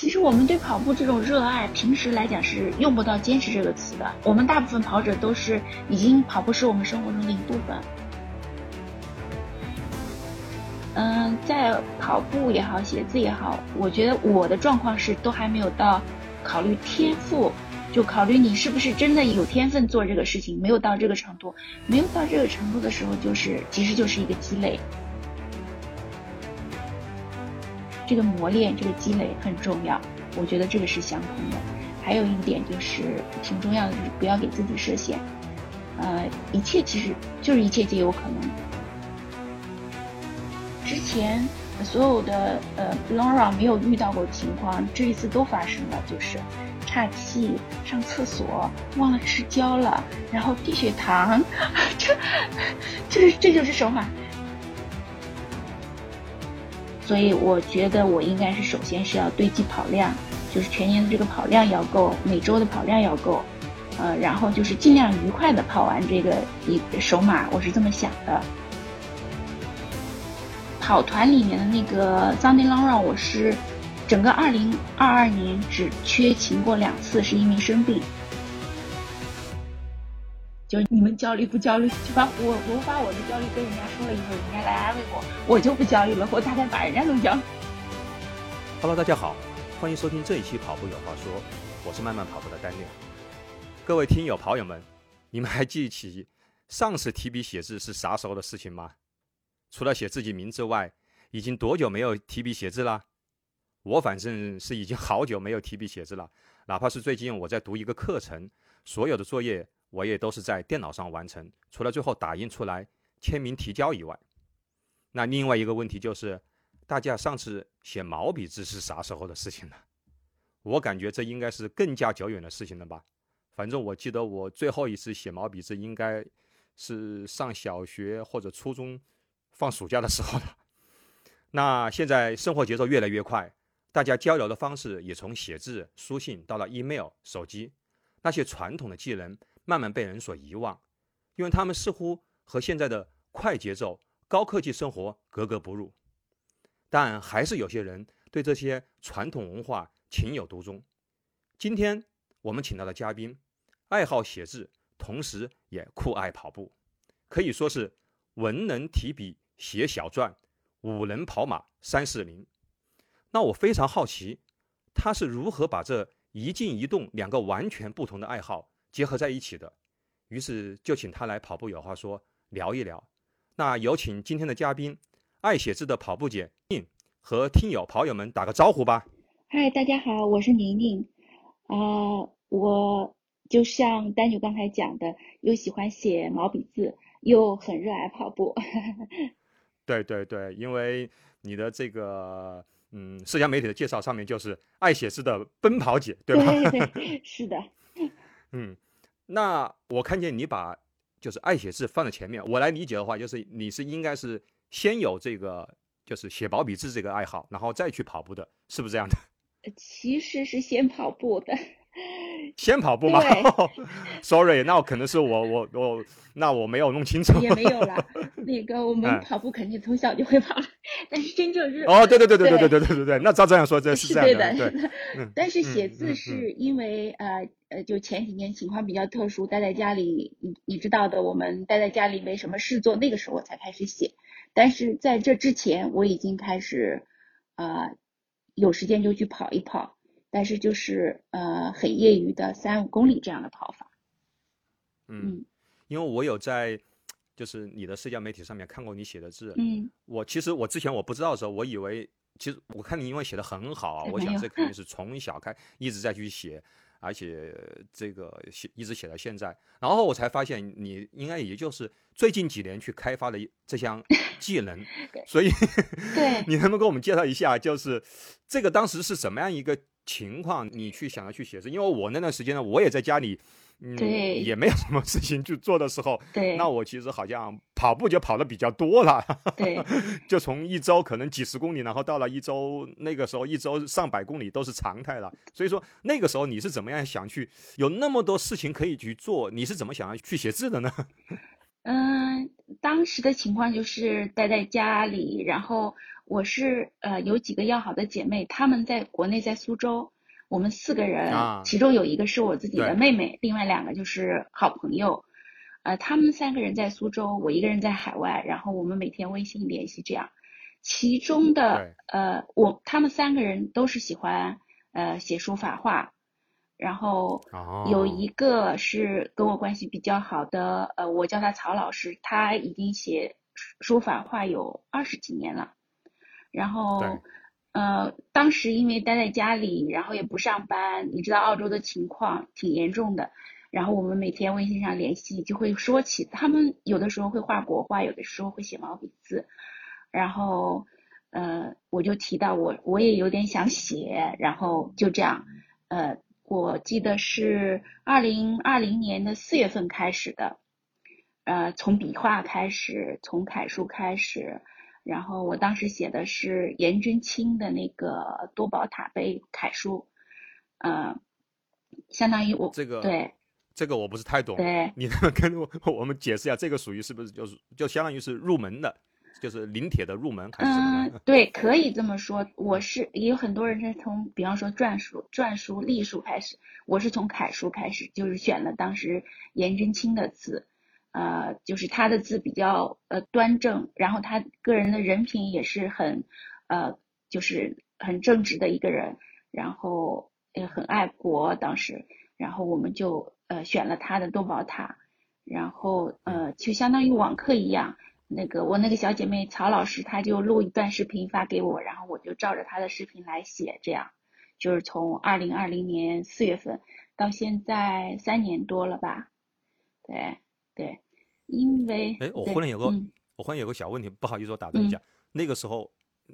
其实我们对跑步这种热爱，平时来讲是用不到坚持这个词的。我们大部分跑者都是已经跑步是我们生活中的一部分。嗯，在跑步也好，写字也好，我觉得我的状况是都还没有到考虑天赋，就考虑你是不是真的有天分做这个事情，没有到这个程度。没有到这个程度的时候，就是其实就是一个积累。这个磨练，这个积累很重要，我觉得这个是相通的。还有一点就是挺重要的，就是不要给自己设限。呃，一切其实就是一切皆有可能。之前所有的呃 long run 没有遇到过情况，这一次都发生了，就是岔气、上厕所、忘了吃胶了，然后低血糖，这这这就是手法。所以我觉得我应该是首先是要堆积跑量，就是全年的这个跑量要够，每周的跑量要够，呃，然后就是尽量愉快的跑完这个一首马，我是这么想的。跑团里面的那个 Sunday Long Run，我是整个二零二二年只缺勤过两次，是因为生病。就你们焦虑不焦虑？就把我我把我的焦虑跟人家说了以后，人家来安慰我，我就不焦虑了。我大概把人家弄焦。Hello，大家好，欢迎收听这一期《跑步有话说》，我是慢慢跑步的单练。各位听友跑友们，你们还记起上次提笔写字是啥时候的事情吗？除了写自己名字外，已经多久没有提笔写字了？我反正是已经好久没有提笔写字了，哪怕是最近我在读一个课程，所有的作业。我也都是在电脑上完成，除了最后打印出来签名提交以外。那另外一个问题就是，大家上次写毛笔字是啥时候的事情呢？我感觉这应该是更加久远的事情了吧。反正我记得我最后一次写毛笔字应该是上小学或者初中放暑假的时候了。那现在生活节奏越来越快，大家交流的方式也从写字、书信到了 email、手机，那些传统的技能。慢慢被人所遗忘，因为他们似乎和现在的快节奏、高科技生活格格不入。但还是有些人对这些传统文化情有独钟。今天我们请到的嘉宾，爱好写字，同时也酷爱跑步，可以说是文能提笔写小篆，武能跑马三四零。那我非常好奇，他是如何把这一静一动两个完全不同的爱好。结合在一起的，于是就请他来跑步有话说聊一聊。那有请今天的嘉宾，爱写字的跑步姐宁和听友跑友们打个招呼吧。嗨，大家好，我是宁宁。啊，我就像丹女刚才讲的，又喜欢写毛笔字，又很热爱跑步。对对对，因为你的这个嗯社交媒体的介绍上面就是爱写字的奔跑姐，对吧？对对，是的。嗯，那我看见你把就是爱写字放在前面，我来理解的话，就是你是应该是先有这个就是写毛笔字这个爱好，然后再去跑步的，是不是这样的？其实是先跑步的。先跑步吗？Sorry，那我可能是我我我，那我没有弄清楚。也没有啦，那个我们跑步肯定从小就会跑，但是真正是哦，对对对对对对对对对对，那照这样说，这是这样的。对，但是写字是因为呃呃，就前几年情况比较特殊，待在家里，你你知道的，我们待在家里没什么事做，那个时候我才开始写。但是在这之前，我已经开始呃有时间就去跑一跑。但是就是呃很业余的三五公里这样的跑法，嗯，因为我有在就是你的社交媒体上面看过你写的字，嗯，我其实我之前我不知道的时候，我以为其实我看你因为写的很好啊，我想这肯定是从小开一直在去写，而且这个写一直写到现在，然后我才发现你应该也就是最近几年去开发的这项 技能，所以对，你能不能给我们介绍一下，就是这个当时是怎么样一个？情况，你去想要去写字，因为我那段时间呢，我也在家里，嗯，也没有什么事情去做的时候，对，那我其实好像跑步就跑的比较多了，对，就从一周可能几十公里，然后到了一周，那个时候一周上百公里都是常态了。所以说那个时候你是怎么样想去有那么多事情可以去做？你是怎么想要去写字的呢？嗯，当时的情况就是待在家里，然后。我是呃有几个要好的姐妹，她们在国内在苏州，我们四个人，啊其中有一个是我自己的对妹妹，另外两个就是好朋友。呃，她们三个人在苏州，我一个人在海外，然后我们每天微信联系这样。其中的呃，我他们三个人都是喜欢呃写书法画，然后哦，有一个是跟我关系比较好的，呃，我叫他曹老师，他已经写书书法画有二十几年了。然后，呃，当时因为待在家里，然后也不上班，你知道澳洲的情况挺严重的。然后我们每天微信上联系，就会说起他们有的时候会画国画，有的时候会写毛笔字。然后，呃，我就提到我我也有点想写，然后就这样，呃，我记得是二零二零年的四月份开始的，呃，从笔画开始，从楷书开始，然后我当时写的是颜真卿的那个多宝塔碑楷书，呃，相当于我这个对这个我不是太懂，对你跟我我们解释一下，这个属于是不是就是就相当于是入门的，就是临帖的入门还是什么对，可以这么说。我是也有很多人是从，比方说篆书、篆书、隶书开始，我是从楷书开始，就是选了当时颜真卿的字，呃，就是他的字比较呃端正，然后他个人的人品也是很，呃，就是很正直的一个人，然后也很爱国，当时，然后我们就呃选了他的多宝塔，然后呃就相当于网课一样。那个我那个小姐妹曹老师，她就录一段视频发给我，然后我就照着她的视频来写，这样就是从二零二零年四月份到现在三年多了吧？对对，因为哎，我忽然有个、嗯我忽然有个小问题，不好意思，我打断一下。那个时候，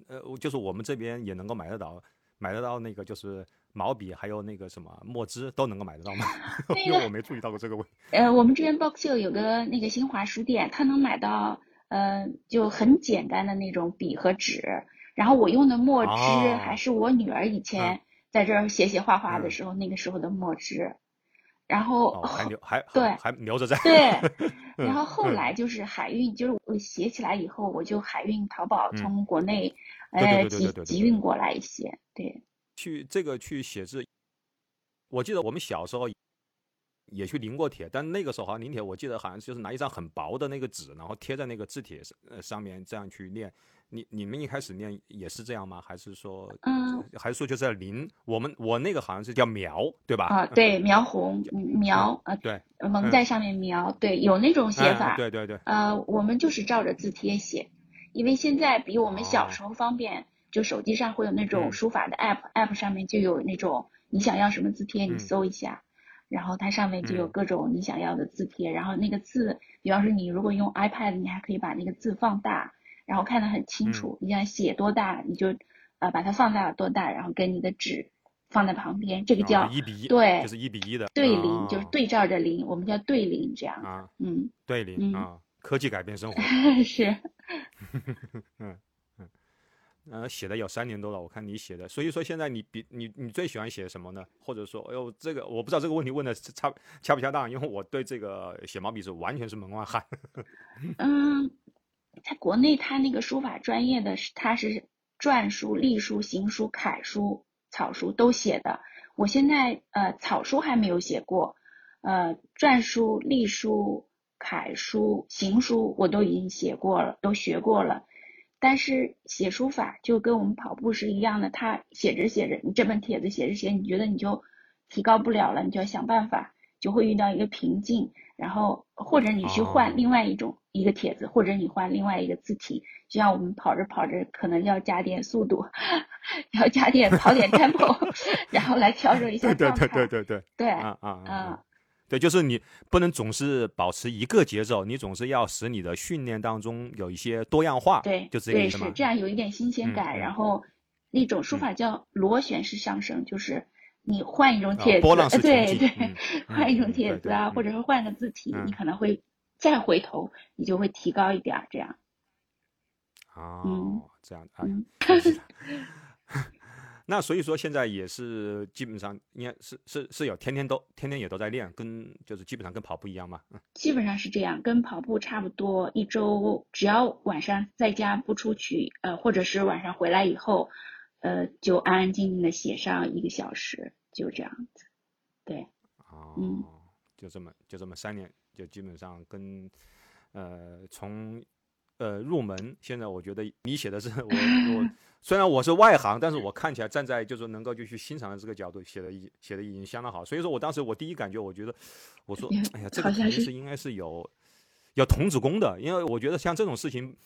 呃，就是我们这边也能够买得到，买得到那个就是毛笔，还有那个什么墨汁都能够买得到吗？那因为我没注意到过这个问题。呃，我们这边 Box 有个那个新华书店，它能买到呃就很简单的那种笔和纸，然后我用的墨汁哦还是我女儿以前在这儿写写画画的嗯时候、那个时候的墨汁，然后哦，还留 还对还还留着在。对，然嗯后后嗯来就是海运，就是我写起来以后，我就海运淘宝嗯从国内对对呃对对对对对集集运过来一些，对，去这个去写字，我记得我们小时候也去临过帖，但那个时候好像临帖，我记得好像就是拿一张很薄的那个纸，然后贴在那个字帖上呃上面这样去念。你你们一开始念也是这样吗？还是说，嗯还是说就在临？我们我那个好像是叫苗，对吧？啊，对，苗红嗯描啊，对，蒙在上面描，对，有那种写嗯法，对对对，呃，我们就是照着字帖写，因为现在比我们小哦时候方便，就手机上会有那种嗯书法的 app，app 上面就有那种你想要什么字帖，你嗯搜一下，然后它上面就有嗯各种你想要的字帖，然后那个字，比方说你如果用 iPad，你还可以把那个字放大，然后看得很清嗯楚，你想写多大，你就呃把它放大多大，然后跟你的纸放在旁边，这个然叫后一比一，对就是一比一的对临，就是哦对照着临，我们叫对临这样，啊，嗯，对临嗯啊，科技改变生活。是。嗯呃，写的有三年多了，我看你写的，所以说现在你比你你最喜欢写什么呢？或者说，哎呦，这个我不知道这个问题问的恰恰不恰当，因为我对这个写毛笔字完全是门外汉。嗯，在国内，他那个书法专业的是，他是篆书、隶书、行书、楷书、草书都写的。我现在呃草书还没有写过，呃篆书、隶书、楷书、行书我都已经写过了，都学过了。但是写书法就跟我们跑步是一样的，他写着写着，你这本帖子写着写，你觉得你就提高不了了，你就要想办法，就会遇到一个瓶颈，然后或者你去哦换另外一种一个帖子，或者你换另外一个字体，就像我们跑着跑着可能要加点速度，要加点跑点 tempo，然后来调整一下对对状态。对对对，对啊啊啊啊啊！对，就是你不能总是保持一个节奏，你总是要使你的训练当中有一些多样化，对，就这个对意思对是？这样，有一点新鲜嗯感。嗯然后那种书法叫螺旋式上升，就是你换一种啊帖子，波浪式呃对对，嗯 换一种帖子啊，嗯或者是换个字体，你嗯可能会再回头，你就会提高一点儿，这样。哦嗯，这样啊 那所以说现在也是基本上应该是是是有天天都天天也都在练，跟就是基本上跟跑步一样嘛。嗯，基本上是这样，跟跑步差不多。一周只要晚上在家不出去，呃，或者是晚上回来以后，呃，就安安静静的写上一个小时，就这样子。对。哦。嗯。就这么就这么三年，就基本上跟呃从。呃，入门现在我觉得你写的是我我 虽然我是外行，但是我看起来站在就是能够就去欣赏的这个角度写的已写的已经相当好，所以说我当时我第一感觉我觉得我说 哎呀 这个肯定是应该是有有童子功的，因为我觉得像这种事情，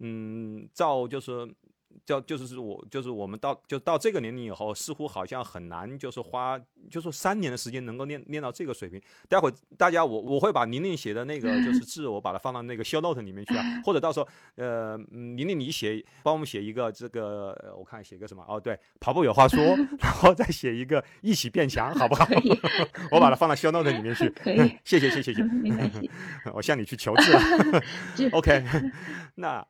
嗯，照就是。叫就是是我就是我们到就到这个年龄以后，似乎好像很难，就是花就是三年的时间能够练练到这个水平。待会大家我我会把宁宁写的那个就是字，我把它放到那个 show note 里面去啊，或者到时候呃宁宁你写帮我们写一个这个我看写个什么哦对，跑步有话说，然后再写一个一起变强，好不好？我把它放到 show note 里面去。可以，谢谢谢谢谢谢，我向你去求字了。OK，那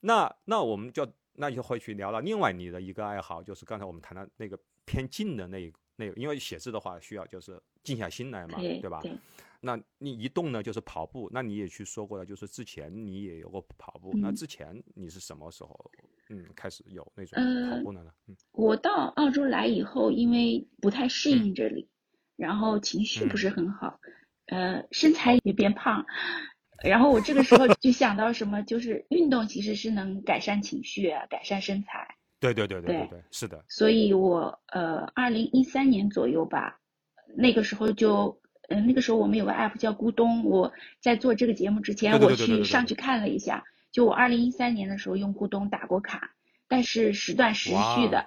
那那我们就。那就会去聊到另外你的一个爱好，就是刚才我们谈到那个偏静的那那个，因为写字的话需要就是静下心来嘛，对吧？那你一动呢就是跑步，那你也去说过了，就是之前你也有过跑步，那之前你是什么时候嗯开始有那种跑步的呢？嗯，我到澳洲来以后，因为不太适应这里，然后情绪不是很好，呃，身材也变胖。然后我这个时候就想到什么，就是运动其实是能改善情绪、改善身材。对对对对对对，是的。所以我呃，二零一三年左右吧，那个时候就，嗯，那个时候我们有个 app 叫咕咚，我在做这个节目之前，我去上去看了一下，就我二零一三年的时候用咕咚打过卡，但是时断时续的，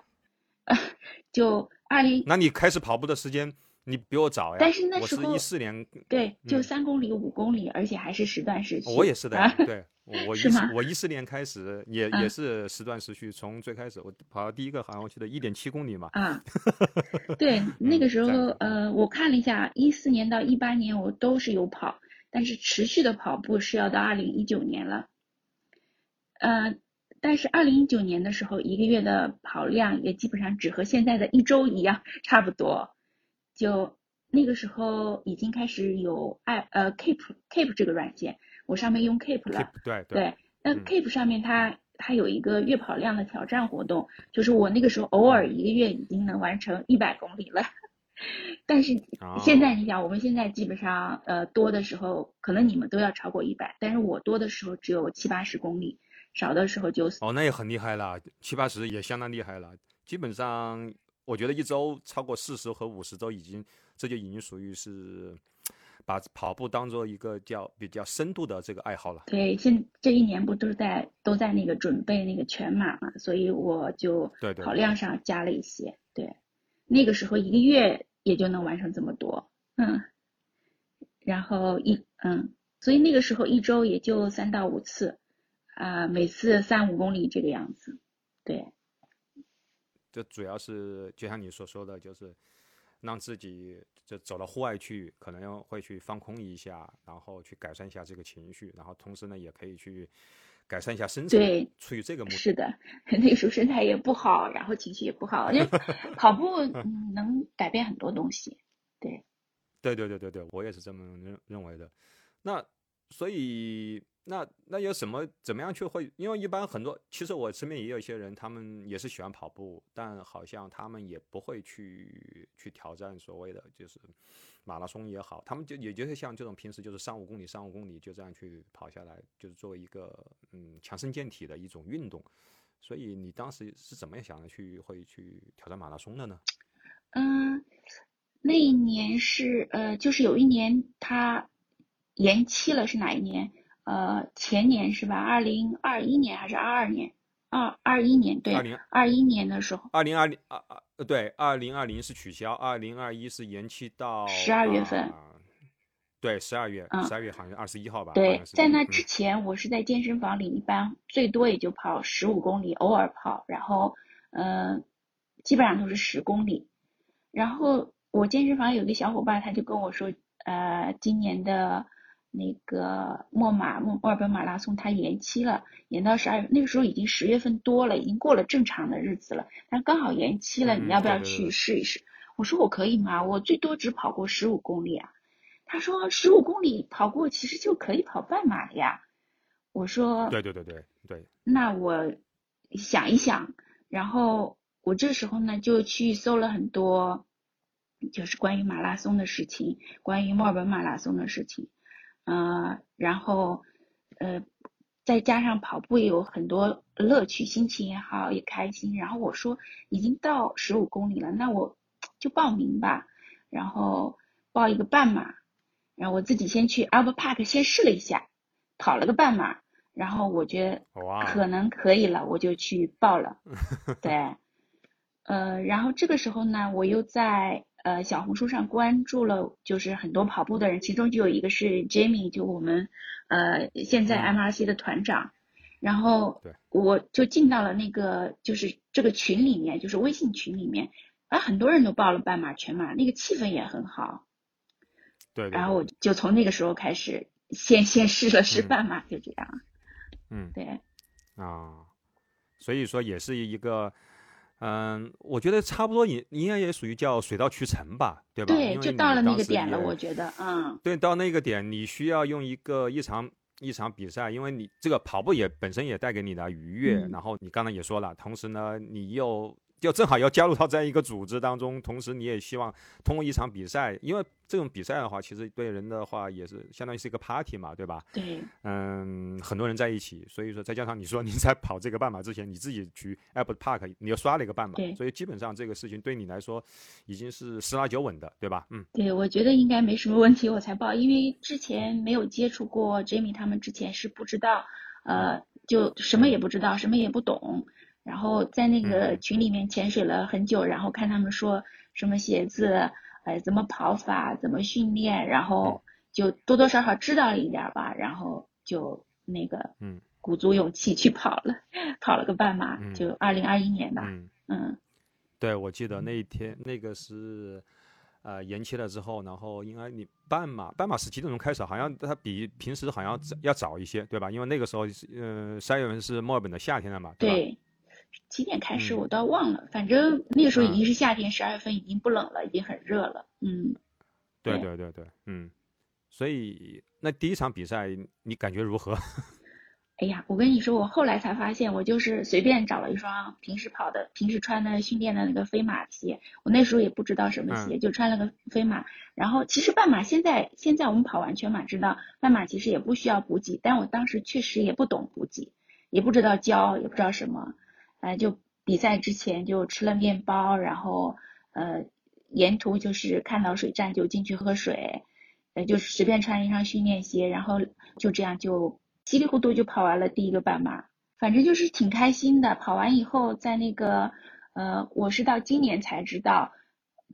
就二零。那你开始跑步的时间？你比我早呀，但是那时候我是一四年，对，就三公里、五公里，而且还是时断时续。我也是的，对，我 一我一四年开始也也是时断时续，从最开始我跑到第一个好像我记得一点七公里嘛。啊，对，那个时候呃，我看了一下，一四年到一八年我都是有跑，但是持续的跑步是要到二零一九年了。呃，但是二零一九年的时候，一个月的跑量也基本上只和现在的一周一样，差不多。就那个时候已经开始有爱呃 Keep Keep 这个软件，我上面用 Keep 了。对对。那 Keep 上面它它有一个月跑量的挑战活动，就是我那个时候偶尔一个月已经能完成一百公里了。但是现在你想，我们现在基本上呃多的时候，可能你们都要超过一百，但是我多的时候只有七八十公里，少的时候就哦那也很厉害了，七八十也相当厉害了，基本上。我觉得一周超过四十和五十周已经，这就已经属于是把跑步当做一个叫比较深度的这个爱好了。对，现这一年不都是在都在那个准备那个全马嘛，所以我就跑量上加了一些。对，那个时候一个月也就能完成这么多，嗯，然后一嗯，所以那个时候一周也就三到五次，啊，每次三五公里这个样子，对。就主要是就像你所说的，就是让自己就走到户外去，可能会去放空一下，然后去改善一下这个情绪，然后同时呢，也可以去改善一下身材。对，出于这个目的。是的，那时候身材也不好，然后情绪也不好，就 跑步嗯能改变很多东西。对，对对对对对，我也是这么认认为的。那所以。那那有什么怎么样去会？因为一般很多，其实我身边也有一些人，他们也是喜欢跑步，但好像他们也不会去去挑战所谓的就是马拉松也好，他们就也就是像这种平时就是三五公里、三五公里就这样去跑下来，就是作为一个嗯强身健体的一种运动。所以你当时是怎么样想的去会去挑战马拉松的呢？嗯，那一年是呃，就是有一年他延期了，是哪一年？呃，前年是吧？二零二一年还是二二年？二二一年对，二零二一年的时候。二零二零二二呃对，二零二零是取消，二零二一是延期到十二月份。对，十二月，十二月好像二十一号吧。对，在那之前，我是在健身房里，一般最多也就跑十五公里，偶尔跑，然后嗯，基本上都是十公里。然后我健身房有个小伙伴，他就跟我说，呃，今年的。那个墨马墨墨尔本马拉松它延期了，延到十二月，那个时候已经十月份多了，已经过了正常的日子了，但刚好延期了，你要不要去试一试？我说我可以吗？我最多只跑过十五公里啊。他说十五公里跑过其实就可以跑半马了呀。我说对对对对对。那我想一想，然后我这时候呢就去搜了很多，就是关于马拉松的事情，关于墨尔本马拉松的事情。呃，然后，呃，再加上跑步也有很多乐趣，心情也好，也开心。然后我说已经到十五公里了，那我就报名吧。然后报一个半马，然后我自己先去 Albert Park 先试了一下，跑了个半马，然后我觉得可能可以了，我就去报了。对，呃，然后这个时候呢，我又在。呃，小红书上关注了，就是很多跑步的人，其中就有一个是 Jamie，就我们呃现在 MRC 的团长，然后我就进到了那个就是这个群里面，就是微信群里面，啊，很多人都报了半马、全马，那个气氛也很好。对。然后我就从那个时候开始，先先试了试半马，就这样。嗯。对。啊，所以说也是一个。嗯，我觉得差不多也应该也属于叫水到渠成吧，对吧？对，就到了那个点了，我觉得，嗯。对，到那个点，你需要用一个一场一场比赛，因为你这个跑步也本身也带给你的愉悦，然后你刚才也说了，同时呢，你又。就正好要加入到这样一个组织当中，同时你也希望通过一场比赛，因为这种比赛的话，其实对人的话也是相当于是一个 party 嘛，对吧？对。嗯，很多人在一起，所以说再加上你说你在跑这个半马之前，你自己去 Albert Park，你又刷了一个半马，所以基本上这个事情对你来说已经是十拿九稳的，对吧？嗯。对，我觉得应该没什么问题，我才报，因为之前没有接触过 Jamie 他们，之前是不知道，呃，就什么也不知道，什么也不懂。然后在那个群里面潜水了很久，然后看他们说什么鞋子，呃，怎么跑法，怎么训练，然后就多多少少知道了一点吧，然后就那个，嗯，鼓足勇气去跑了，跑了个半马，就二零二一年吧，嗯，对，我记得那一天那个是，呃，延期了之后，然后应该你半马，半马是几点钟开始？好像它比平时好像要早一些，对吧？因为那个时候，呃，三月份是墨尔本的夏天了嘛，对。几点开始我倒忘了，反正那个时候已经是夏天，十二月份已经不冷了，已经很热了。嗯，对对对对，嗯，所以那第一场比赛你感觉如何？哎呀，我跟你说，我后来才发现，我就是随便找了一双平时跑的、平时穿的训练的那个飞马鞋，我那时候也不知道什么鞋，就穿了个飞马。然后其实半马现在现在我们跑完全马知道，半马其实也不需要补给，但我当时确实也不懂补给，也不知道教，也不知道什么。哎，就比赛之前就吃了面包，然后呃，沿途就是看到水站就进去喝水，呃，就随便穿一双训练鞋，然后就这样就稀里糊涂就跑完了第一个半马，反正就是挺开心的。跑完以后，在那个呃，我是到今年才知道。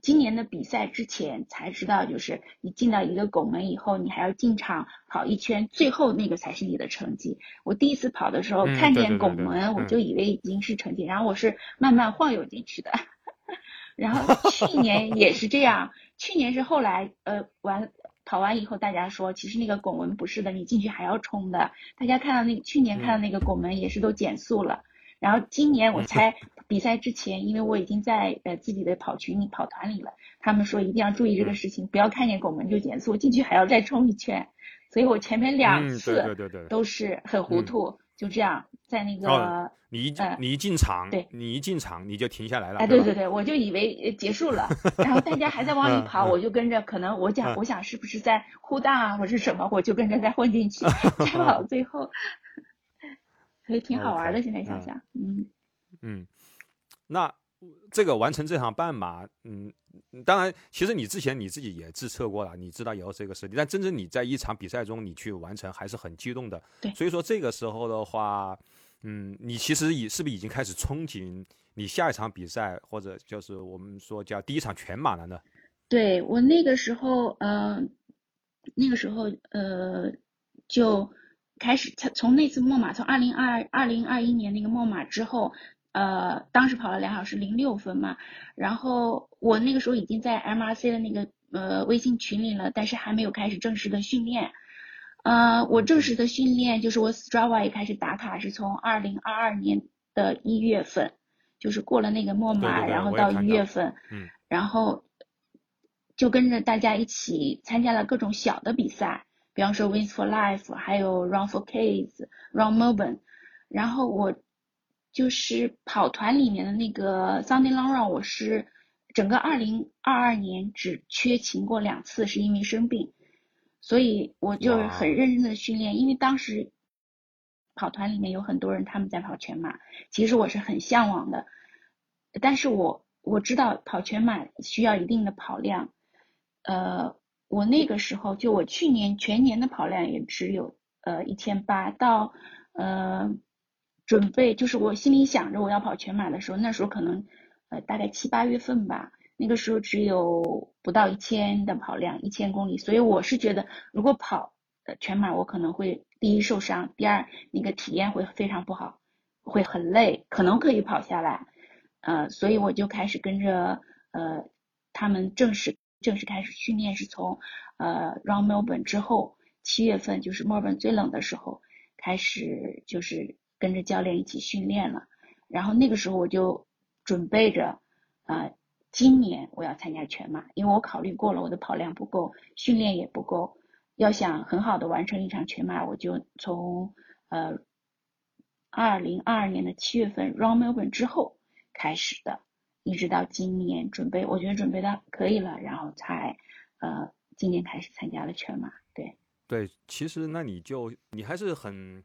今年的比赛之前才知道，就是你进到一个拱门以后，你还要进场跑一圈，最后那个才是你的成绩。我第一次跑的时候看见拱门，我就以为已经是成绩，然后我是慢慢晃悠进去的。然后去年也是这样，去年是后来呃完跑完以后，大家说其实那个拱门不是的，你进去还要冲的。大家看到那去年看到那个拱门也是都减速了。然后今年我 才比赛之前，因为我已经在呃自己的跑群里跑团里了，他们说一定要注意这个事情，不要看见拱门就减速，进去还要再冲一圈。所以我前面两次都是很糊涂，就这样在那个你一你一进场，对，你一进场你就停下来了。哎，对对对，我就以为结束了，然后大家还在往里跑，我就跟着，可能我讲我想是不是在呼荡啊，或是什么，我就跟着再混进去，再跑到最后。所以挺好玩的，现在想想，嗯。嗯，那这个完成这场半马，嗯，当然，其实你之前你自己也自测过了，你知道以后这个实力，但真正你在一场比赛中你去完成，还是很激动的。对，所以说这个时候的话，嗯，你其实已是不是已经开始憧憬你下一场比赛，或者就是我们说叫第一场全马了呢？对我那个时候，嗯，那个时候，呃，就。开始从从那次墨马，从二零二二零二一年那个墨马之后，呃，当时跑了两小时零六分嘛，然后我那个时候已经在 MRC 的那个呃微信群里了，但是还没有开始正式的训练，呃，我正式的训练就是我 Strava 也开始打卡，是从二零二二年的一月份，就是过了那个墨马，然后到一月份，嗯，然后就跟着大家一起参加了各种小的比赛，比方说 Wins for Life，还有 Run for Kids、Run Melbourne，然后我就是跑团里面的那个 Sunday Long Run，我是整个二零二二年只缺勤过两次，是因为生病。所以我就是很认真的训练，因为当时跑团里面有很多人他们在跑全马，其实我是很向往的，但是我我知道跑全马需要一定的跑量，呃，我那个时候就我去年全年的跑量也只有呃一千八，到呃准备就是我心里想着我要跑全马的时候，那时候可能呃大概七八月份吧。那个时候只有不到一千的跑量，一千公里，所以我是觉得，如果跑呃全马，我可能会第一受伤，第二那个体验会非常不好，会很累，可能可以跑下来，呃，所以我就开始跟着呃他们正式正式开始训练，是从呃 Run Melbourne 之后，七月份就是墨尔本最冷的时候开始，就是跟着教练一起训练了，然后那个时候我就准备着啊。今年我要参加全马，因为我考虑过了，我的跑量不够，训练也不够。要想很好的完成一场全马，我就从呃二零二二年的七月份 Run Melbourne 之后开始的，一直到今年准备，我觉得准备的可以了，然后才呃今年开始参加了全马。对对，其实那你就你还是很。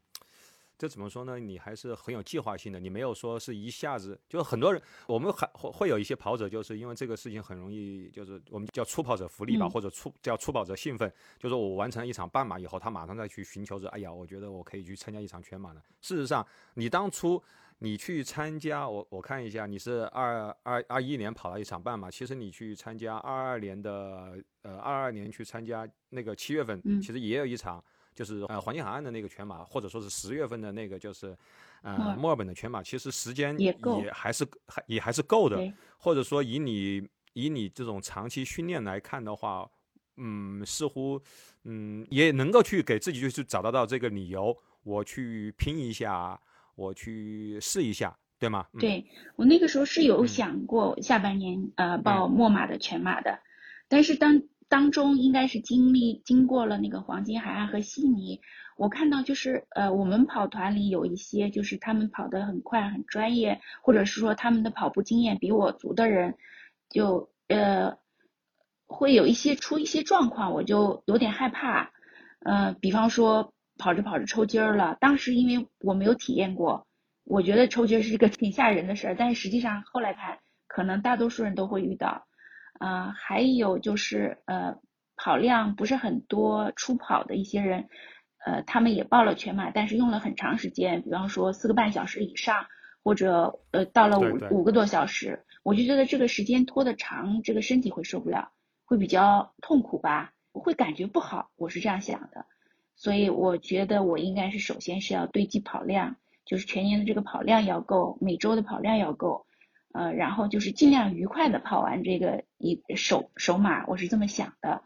这怎么说呢？你还是很有计划性的，你没有说是一下子，就很多人，我们还会会有一些跑者，就是因为这个事情很容易，就是我们叫初跑者福利吧，或者初叫初跑者兴奋，就是我完成一场半马以后，他马上再去寻求着，哎呀，我觉得我可以去参加一场全马了。事实上，你当初你去参加，我我看一下，你是二二二一年跑了一场半马，其实你去参加二二年的呃二二年去参加那个七月份，其实也有一场。就是呃黄金海岸的那个全马，或者说是十月份的那个就是呃墨尔本的全马，其实时间也也还是还也还是够的。或者说以你以你这种长期训练来看的话，嗯，似乎嗯也能够去给自己就是找得到这个理由，我去拼一下，我去试一下，对吗？对我那个时候是有想过下半年呃报墨马的全马的，但是当。当中应该是经历经过了那个黄金海岸和悉尼，我看到就是呃我们跑团里有一些就是他们跑得很快很专业，或者是说他们的跑步经验比我足的人，就呃会有一些出一些状况，我就有点害怕，呃比方说跑着跑着抽筋儿了，当时因为我没有体验过，我觉得抽筋是一个 挺吓人的事儿，但是实际上后来看可能大多数人都会遇到。啊，还有就是呃，跑量不是很多，初跑的一些人，呃，他们也报了全马，但是用了很长时间，比方说四个半小时以上，或者呃到了五五个多小时，我就觉得这个时间拖得长，这个身体会受不了，会比较痛苦吧，会感觉不好，我是这样想的，所以我觉得我应该是首先是要堆积跑量，就是全年的这个跑量要够，每周的跑量要够。呃，然后就是尽量愉快的跑完这个一首首马，我是这么想的。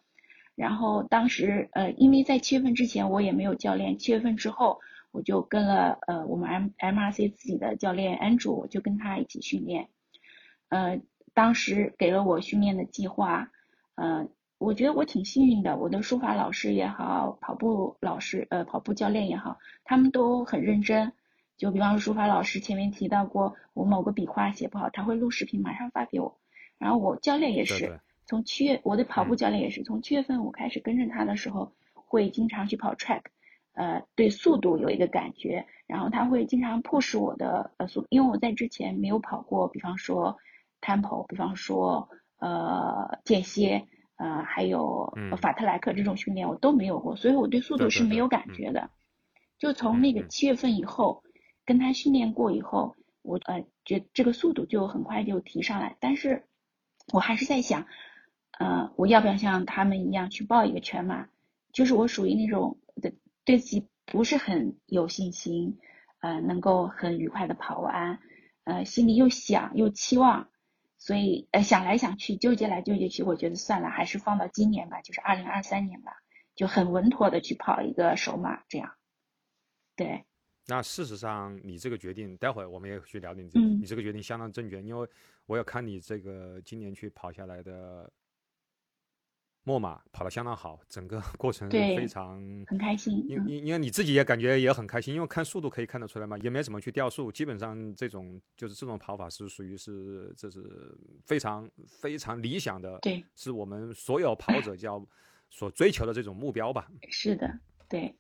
然后当时呃，因为在七月份之前我也没有教练，七月份之后我就跟了呃我们 M M R C 自己的教练 Andrew，我就跟他一起训练。呃，当时给了我训练的计划，呃，我觉得我挺幸运的，我的书法老师也好，跑步老师呃跑步教练也好，他们都很认真。就比方说书法老师前面提到过，我某个笔画写不好，他会录视频马上发给我。然后我教练也是，从七月我的跑步教练也是从七月份我开始跟着他的时候，会经常去跑 track，呃，对速度有一个感觉。然后他会经常迫使我的呃速，因为我在之前没有跑过，比方说 tempo，比方说呃间歇，呃还有法特莱克这种训练我都没有过，所以我对速度是没有感觉的。就从那个七月份以后。跟他训练过以后，我呃觉这个速度就很快就提上来，但是我还是在想，呃我要不要像他们一样去报一个全马？就是我属于那种的对自己不是很有信心，呃能够很愉快的跑完，呃心里又想又期望，所以呃想来想去纠结来纠结去，我觉得算了，还是放到今年吧，就是二零二三年吧，就很稳妥的去跑一个首马，这样。对。那事实上，你这个决定，待会儿我们也去聊你嗯，你这个决定相当正确，因为我要看你这个今年去跑下来的墨马跑得相当好，整个过程非常很开心。因因因为你自己也感觉也很开心，因为看速度可以看得出来嘛，也没怎么去掉速，基本上这种就是这种跑法是属于是这是非常非常理想的，对，是我们所有跑者叫所追求的这种目标吧。是的，对。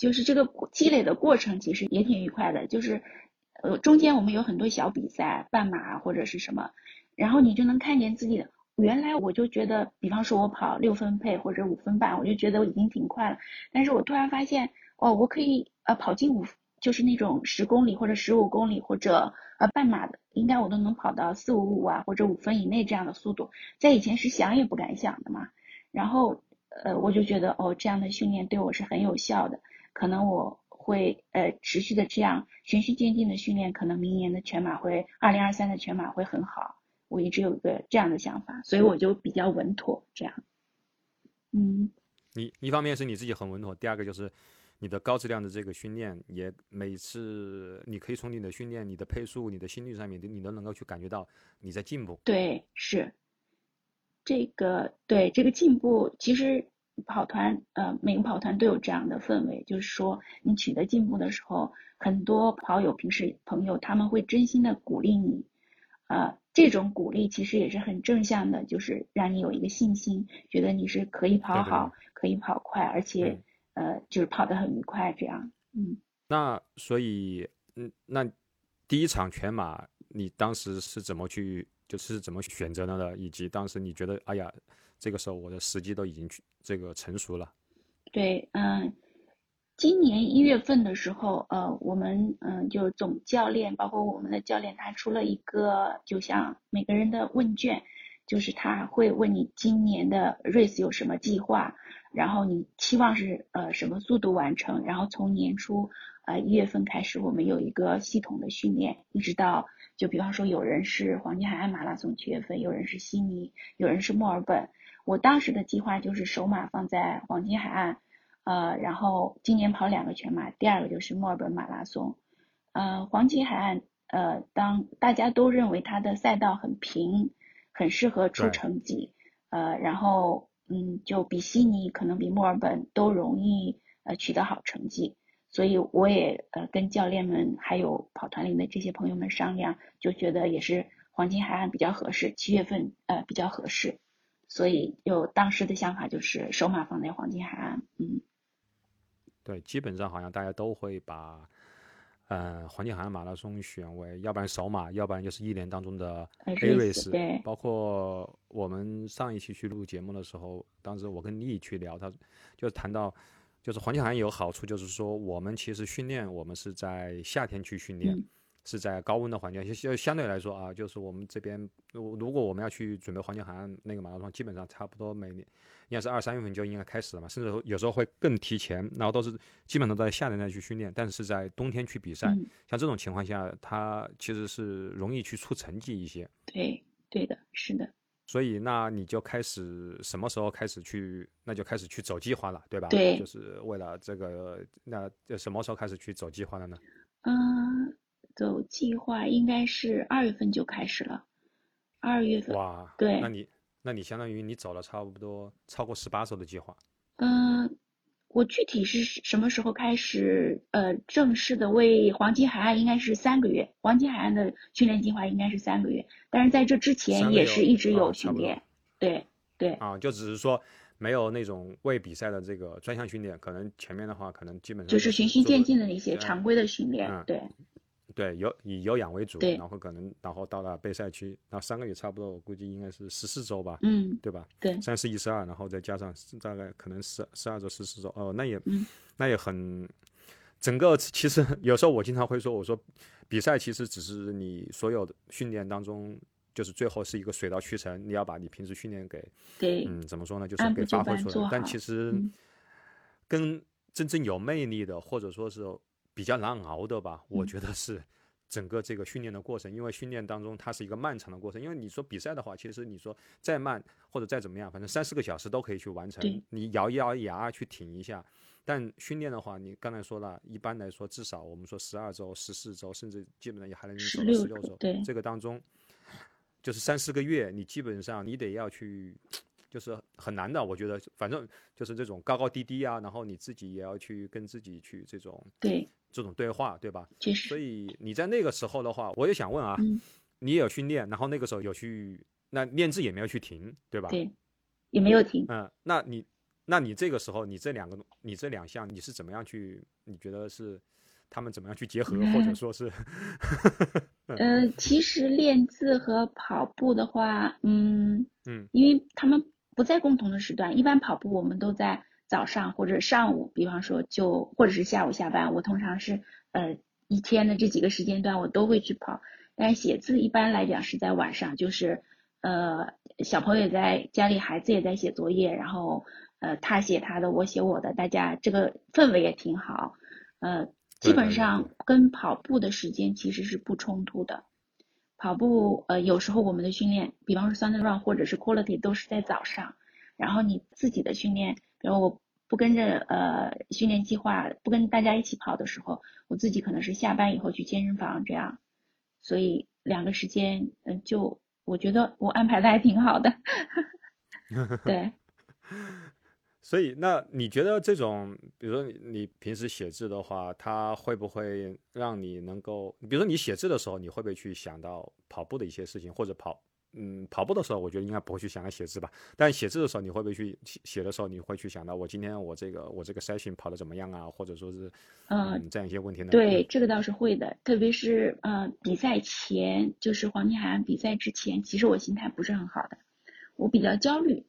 就是这个积累的过程其实也挺愉快的，就是呃中间我们有很多小比赛，半马或者是什么，然后你就能看见自己的原来我就觉得，比方说我跑六分配或者五分半，我就觉得我已经挺快了，但是我突然发现哦，我可以呃跑进五，就是那种十公里或者十五公里或者呃半马的，应该我都能跑到四五五啊或者五分以内这样的速度，在以前是想也不敢想的嘛，然后呃我就觉得哦这样的训练对我是很有效的。可能我会呃持续的这样循序渐进的训练，可能明年的全马会，二零二三的全马会很好。我一直有一个这样的想法，所以我就比较稳妥这样。嗯，你一方面是你自己很稳妥，第二个就是你的高质量的这个训练，也每次你可以从你的训练、你的配速、你的心率上面，你都能够去感觉到你在进步。对，是这个对这个进步其实。跑团，呃，每个跑团都有这样的氛围，就是说你取得进步的时候，很多跑友、平时朋友他们会真心的鼓励你，呃，这种鼓励其实也是很正向的，就是让你有一个信心，觉得你是可以跑好，可以跑快，而且呃，就是跑得很愉快，这样，嗯。那所以，嗯，那第一场全马你当时是怎么去，就是怎么选择的呢？以及当时你觉得，哎呀。这个时候我的时机都已经去这个成熟了。对，嗯，今年一月份的时候，呃，我们嗯就总教练包括我们的教练，他出了一个就像每个人的问卷，就是他会问你今年的 race 有什么计划，然后你期望是呃什么速度完成，然后从年初呃一月份开始，我们有一个系统的训练，一直到就比方说有人是黄金海岸马拉松七月份，有人是悉尼，有人是墨尔本。我当时的计划就是首马放在黄金海岸，呃，然后今年跑两个全马，第二个就是墨尔本马拉松。呃，黄金海岸，呃，当大家都认为它的赛道很平，很适合出成绩，呃，然后嗯，就比悉尼可能比墨尔本都容易呃取得好成绩，所以我也呃跟教练们还有跑团里的这些朋友们商量，就觉得也是黄金海岸比较合适，七月份呃比较合适。所以有当时的想法就是首马放在黄金海岸，嗯，对，基本上好像大家都会把，呃，黄金海岸马拉松选为，要不然首马，要不然就是一年当中的 A race。对，包括我们上一期去录节目的时候，当时我跟丽去聊，他就谈到，就是黄金海岸有好处，就是说我们其实训练，我们是在夏天去训练。是在高温的环境，相相对来说啊，就是我们这边，如如果我们要去准备黄金海岸那个马拉松，基本上差不多每年应该是二三月份就应该开始了嘛，甚至有时候会更提前，然后都是基本上都在夏天再去训练，但是在冬天去比赛，像这种情况下，它其实是容易去出成绩一些。对，对的，是的。所以那你就开始什么时候开始去，那就开始去走计划了，对吧？对，就是为了这个，那什么时候开始去走计划了呢？嗯。走计划应该是二月份就开始了，二月份哇，对，那你那你相当于你走了差不多超过十八周的计划。嗯，我具体是什么时候开始呃正式的为黄金海岸应该是三个月，黄金海岸的训练计划应该是三个月，但是在这之前也是一直有训练，对对啊，就只是说没有那种为比赛的这个专项训练，可能前面的话可能基本上就是循序渐进的一些常规的训练，对。对，有以有氧为主，然后可能然后到了备赛区，那三个月差不多，我估计应该是十四周吧，嗯，对吧？对，三十一十二，然后再加上大概可能十十二周十四周，哦，那也，那也很，整个其实有时候我经常会说，我说比赛其实只是你所有的训练当中，就是最后是一个水到渠成，你要把你平时训练给，对，嗯，怎么说呢？就是给发挥出来，但其实跟真正有魅力的，或者说是。比较难熬的吧，我觉得是整个这个训练的过程，因为训练当中它是一个漫长的过程。因为你说比赛的话，其实你说再慢或者再怎么样，反正三四个小时都可以去完成。你咬一咬牙去挺一下。但训练的话，你刚才说了，一般来说至少我们说十二周、十四周，甚至基本上也还能走十六周。对，这个当中就是三四个月，你基本上你得要去。就是很难的，我觉得，反正就是这种高高低低啊，然后你自己也要去跟自己去这种对这种对话，对吧？确实。所以你在那个时候的话，我也想问啊，你也有训练，然后那个时候有去那练字也没有去停，对吧？对，也没有停。嗯，那你那你这个时候你这两个你这两项你是怎么样去？你觉得是他们怎么样去结合，或者说是？呃，其实练字和跑步的话，嗯嗯，因为他们。不在共同的时段，一般跑步我们都在早上或者上午，比方说就或者是下午下班，我通常是呃一天的这几个时间段我都会去跑。但是写字一般来讲是在晚上，就是呃小朋友在家里，孩子也在写作业，然后呃他写他的，我写我的，大家这个氛围也挺好。呃，基本上跟跑步的时间其实是不冲突的。跑步，呃，有时候我们的训练，比方说 Sunday Run 或者是 Quality 都是在早上，然后你自己的训练，比如我不跟着呃训练计划，不跟大家一起跑的时候，我自己可能是下班以后去健身房这样，所以两个时间，嗯，就我觉得我安排的还挺好的，对。所以，那你觉得这种，比如说你你平时写字的话，它会不会让你能够，比如说你写字的时候，你会不会去想到跑步的一些事情，或者跑，嗯，跑步的时候，我觉得应该不会去想到写字吧。但写字的时候，你会不会去写的时候，你会去想到我今天我这个我这个 session 跑的怎么样啊，或者说是，嗯，这样一些问题呢？对，这个倒是会的，特别是呃比赛前，就是黄金海岸比赛之前，其实我心态不是很好的，我比较焦虑。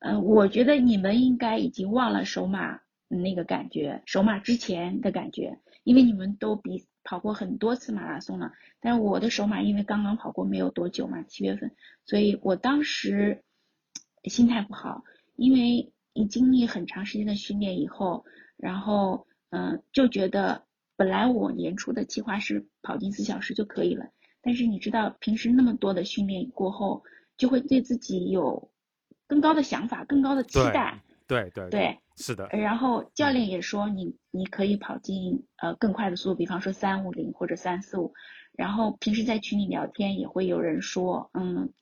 嗯，我觉得你们应该已经忘了首马那个感觉，首马之前的感觉，因为你们都比跑过很多次马拉松了。但是我的首马因为刚刚跑过没有多久嘛，七月份，所以我当时心态不好，因为你经历很长时间的训练以后，然后嗯就觉得本来我年初的计划是跑进四小时就可以了，但是你知道平时那么多的训练过后，就会对自己有。更高的想法，更高的期待，对对对，是的。然后教练也说你你可以跑进呃更快的速度，比方说三五零或者三四五。然后平时在群里聊天也会有人说，嗯，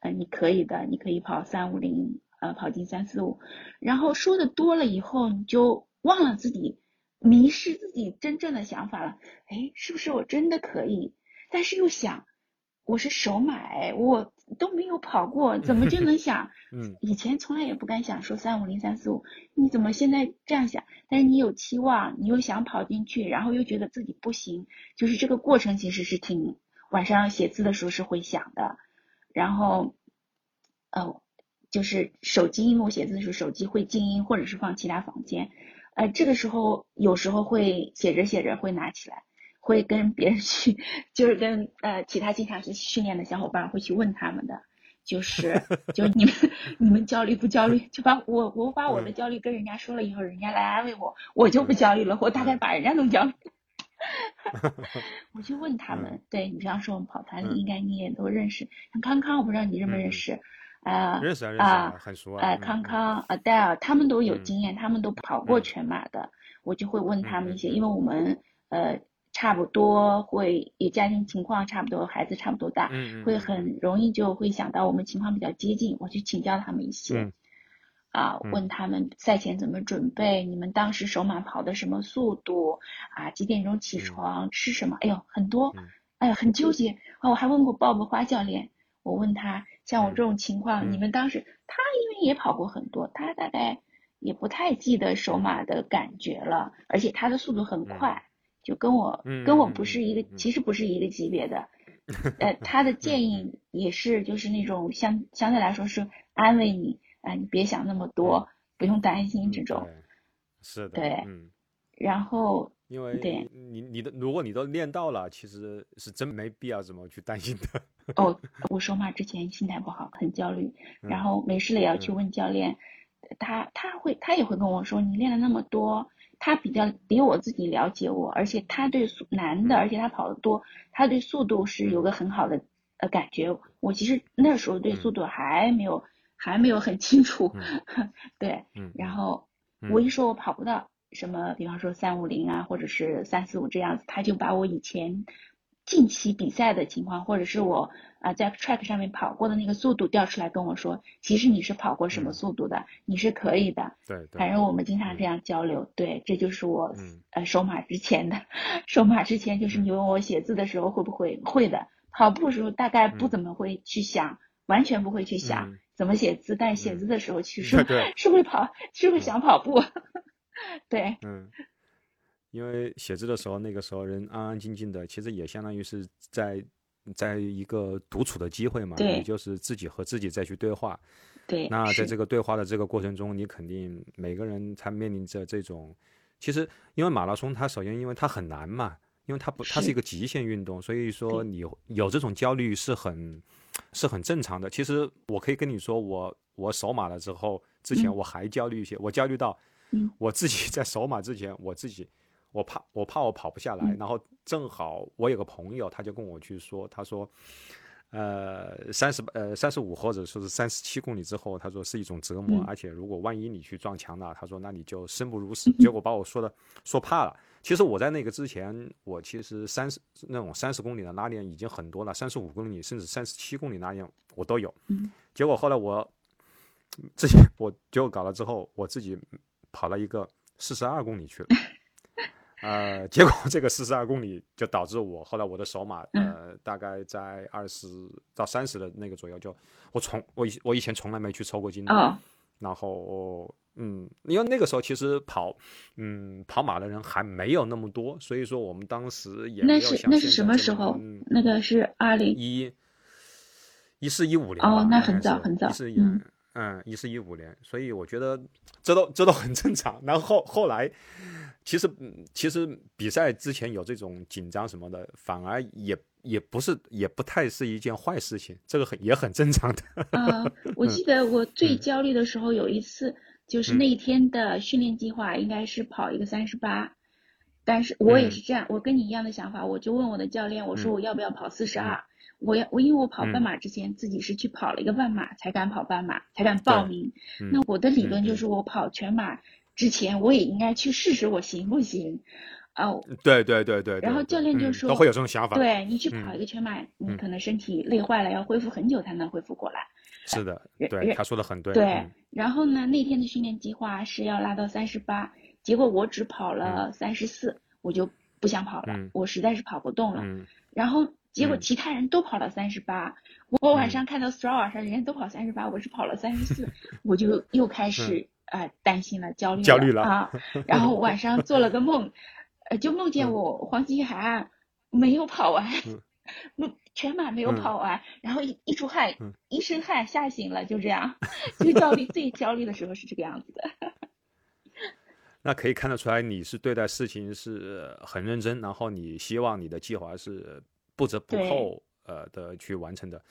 呃你可以的，你可以跑三五零，呃跑进三四五。然后说的多了以后，你就忘了自己，迷失自己真正的想法了。哎，是不是我真的可以？但是又想。我是首买，我都没有跑过，怎么就能想？嗯，以前从来也不敢想说三五零三四五，你怎么现在这样想？但是你有期望，你又想跑进去，然后又觉得自己不行，就是这个过程其实是挺晚上写字的时候是会想的，然后，呃，就是手机，因为我写字的时候手机会静音或者是放其他房间，呃，这个时候有时候会写着写着会拿起来。会跟别人去，就是跟呃其他经常去训练的小伙伴会去问他们的，就是就你们你们焦虑不焦虑？就把我我把我的焦虑跟人家说了以后，人家来安慰我，我就不焦虑了。我大概把人家弄焦虑。我就问他们，对你比方说我们跑团里应该你也都认识，像康康，我不知道你认不认识啊？认识啊，认识啊，很熟啊。哎，康康、Adele 他们都有经验，他们都跑过全马的，我就会问他们一些，因为我们呃。差不多会也家庭情况差不多，孩子差不多大，会很容易就会想到我们情况比较接近，我去请教他们一些，啊，问他们赛前怎么准备，你们当时首马跑的什么速度，啊，几点钟起床，吃什么？哎呦，很多，哎呀，很纠结。啊，我还问过鲍勃花教练，我问他，像我这种情况，你们当时他因为也跑过很多，他大概也不太记得首马的感觉了，而且他的速度很快。就跟我跟我不是一个，其实不是一个级别的，呃，他的 建议也是就是那种相相对来说是安慰你，啊，你别想那么多，不用担心这种，是的，对，嗯，然后因为对你你的如果你都练到了，其实是真没必要怎么去担心的。哦，我说嘛，之前心态不好，很焦虑，然后没事了也要去问教练，他他会他也会跟我说，你练了那么多。他比较比我自己了解我，而且他对速男的，而且他跑得多，他对速度是有个很好的呃感觉。我其实那时候对速度还没有还没有很清楚，对，然后我一说我跑不到什么，比方说三五零啊，或者是三四五这样子，他就把我以前。近期比赛的情况，或者是我啊在 track 上面跑过的那个速度调出来跟我说，其实你是跑过什么速度的，你是可以的。对，反正我们经常这样交流。对，这就是我呃手马之前的，手马之前就是你问我写字的时候会不会会的，跑步时候大概不怎么会去想，完全不会去想怎么写字，但写字的时候其实是会跑，是会想跑步。对。嗯。因为写字的时候，那个时候人安安静静的，其实也相当于是在在一个独处的机会嘛，也就是自己和自己再去对话。对。那在这个对话的这个过程中，你肯定每个人他面临着这种，其实因为马拉松它首先因为它很难嘛，因为它不它是一个极限运动，所以说你有这种焦虑是很是很正常的。其实我可以跟你说，我我守马了之后，之前我还焦虑一些，我焦虑到我自己在守马之前，我自己。我怕，我怕我跑不下来，然后正好我有个朋友，他就跟我去说，他说，呃，三十呃三十五或者说是三十七公里之后，他说是一种折磨，而且如果万一你去撞墙了，他说那你就生不如死。结果把我说的说怕了。其实我在那个之前，我其实三十那种三十公里的拉练已经很多了，三十五公里甚至三十七公里拉练我都有。结果后来我自己我结果搞了之后，我自己跑了一个四十二公里去了。呃，结果 这个四十二公里就导致我后来我的手马呃大概在二十到三十的那个左右，就我从我以我以前从来没去抽过筋的，然后嗯，因为那个时候其实跑嗯跑马的人还没有那么多，所以说我们当时也那是那是什么时候？那个是二零一一四一五年哦，那很早很早，嗯嗯，一四一五年，所以我觉得这都这都很正常。然后后来。其实，其实比赛之前有这种紧张什么的，反而也也不是，也不太是一件坏事情，这个很也很正常的。啊，我记得我最焦虑的时候有一次，就是那一天的训练计划应该是跑一个三十八，但是我也是这样，我跟你一样的想法，我就问我的教练，我说我要不要跑四十二？我要我因为我跑半马之前自己是去跑了一个半马才敢跑半马，才敢报名。那我的理论就是我跑全马。之前我也应该去试试我行不行，哦，对对对对，然后教练就说都会有这种想法，对你去跑一个全马，你可能身体累坏了，要恢复很久才能恢复过来。是的，对，他说的很对。对，然后呢，那天的训练计划是要拉到三十八，结果我只跑了三十四，我就不想跑了，我实在是跑不动了。然后结果其他人都跑了三十八，我晚上看到 Strava 上人家都跑三十八，我是跑了三十四，我就又开始。啊，担心了，焦虑焦虑了啊！然后晚上做了个梦，呃，就梦见我黄金海岸没有跑完，梦全马没有跑完，然后一一出汗，一身汗，吓醒了，就这样。最焦虑、最焦虑的时候是这个样子的。那可以看得出来，你是对待事情是很认真，然后你希望你的计划是不折不扣呃的去完成的。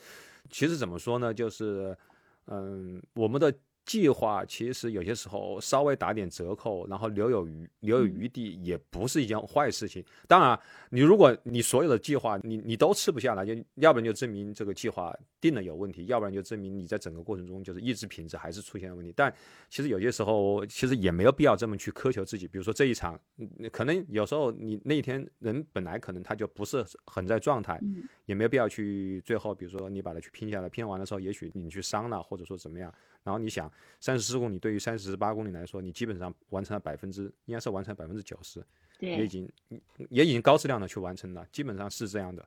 其实怎么说呢，就是嗯，我们的。计划其实有些时候稍微打点折扣，然后留有余留有余地，也不是一件坏事情。当然，你如果你所有的计划你你都吃不下来，就要不然就证明这个计划定了有问题，要不然就证明你在整个过程中就是意志品质还是出现了问题。但其实有些时候其实也没有必要这么去苛求自己。比如说这一场，可能有时候你那一天人本来可能他就不是很在状态，也没有必要去最后，比如说你把它去拼下来，拼完的时候也许你去伤了，或者说怎么样。然后你想，三十四公里对于三十八公里来说，你基本上完成了百分之，应该是完成百分之九十，也已经也已经高质量的去完成了，基本上是这样的，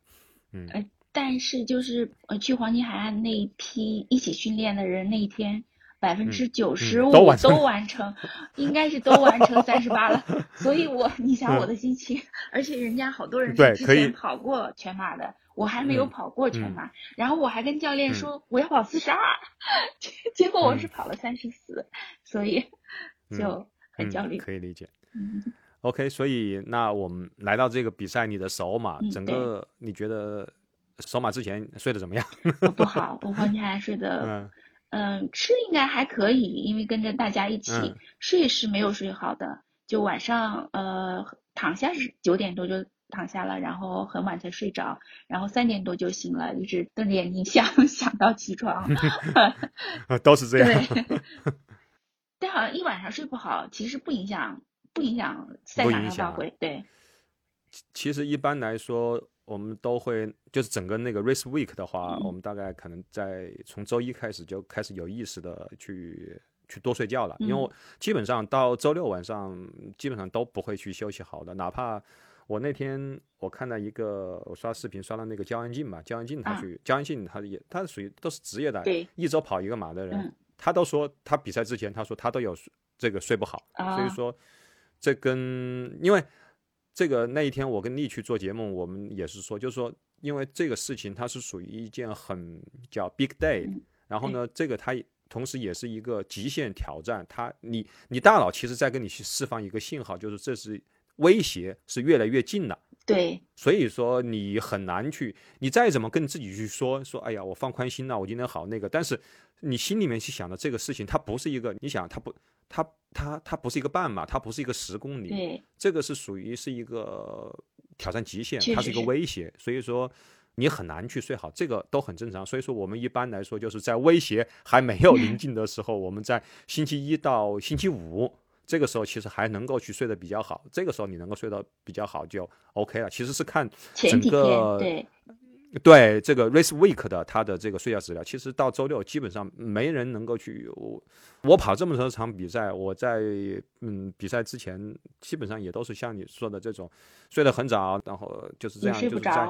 嗯。呃，但是就是呃，去黄金海岸那一批一起训练的人，那一天百分之九十五都完成，应该是都完成三十八了。所以我你想我的心情，而且人家好多人是之前跑过全马的。我还没有跑过全马，然后我还跟教练说我要跑四十二，结果我是跑了三十四，所以就很焦虑。可以理解。嗯 OK，所以那我们来到这个比赛，你的首马，整个你觉得首马之前睡得怎么样？不好，我黄金海岸睡得，嗯，吃应该还可以，因为跟着大家一起睡是没有睡好的。就晚上呃躺下是九点多就躺下了，然后很晚才睡着，然后三点多就醒了，一直瞪着眼睛 想想到起床，都是这样。对，但好像一晚上睡不好，其实不影响不影响赛场上发挥。对，其实一般来说。我们都会就是整个那个 race week 的话，我们大概可能在从周一开始就开始有意识的去去多睡觉了，因为基本上到周六晚上基本上都不会去休息好的。哪怕我那天我看到一个我刷视频刷到那个焦安静嘛，焦安静他去焦安静他也他属于都是职业的，一周跑一个马的人，他都说他比赛之前他说他都有这个睡不好，所以说这跟因为。这个那一天我跟丽去做节目，我们也是说，就是说，因为这个事情它是属于一件很叫 big day，然后呢，这个它同时也是一个极限挑战，他你你大脑其实在跟你去释放一个信号，就是这是威胁是越来越近了。对，所以说你很难去，你再怎么跟自己去说说，哎呀，我放宽心了，我今天好那个，但是你心里面去想的这个事情，它不是一个，你想它不。它它它不是一个半马，它不是一个十公里，对，这个是属于是一个挑战极限，它是一个威胁，所以说你很难去睡好，这个都很正常。所以说我们一般来说就是在威胁还没有临 近的时候，我们在星期一到星期五这个时候其实还能够去睡得比较好，这个时候你能够睡得比较好就 OK 了。其实是看整个对。对这个 race week 的他的这个睡觉质量，其实到周六基本上没人能够去。我我跑这么多场比赛，我在嗯比赛之前基本上也都是像你说的这种睡得很早，然后就是这样，就是在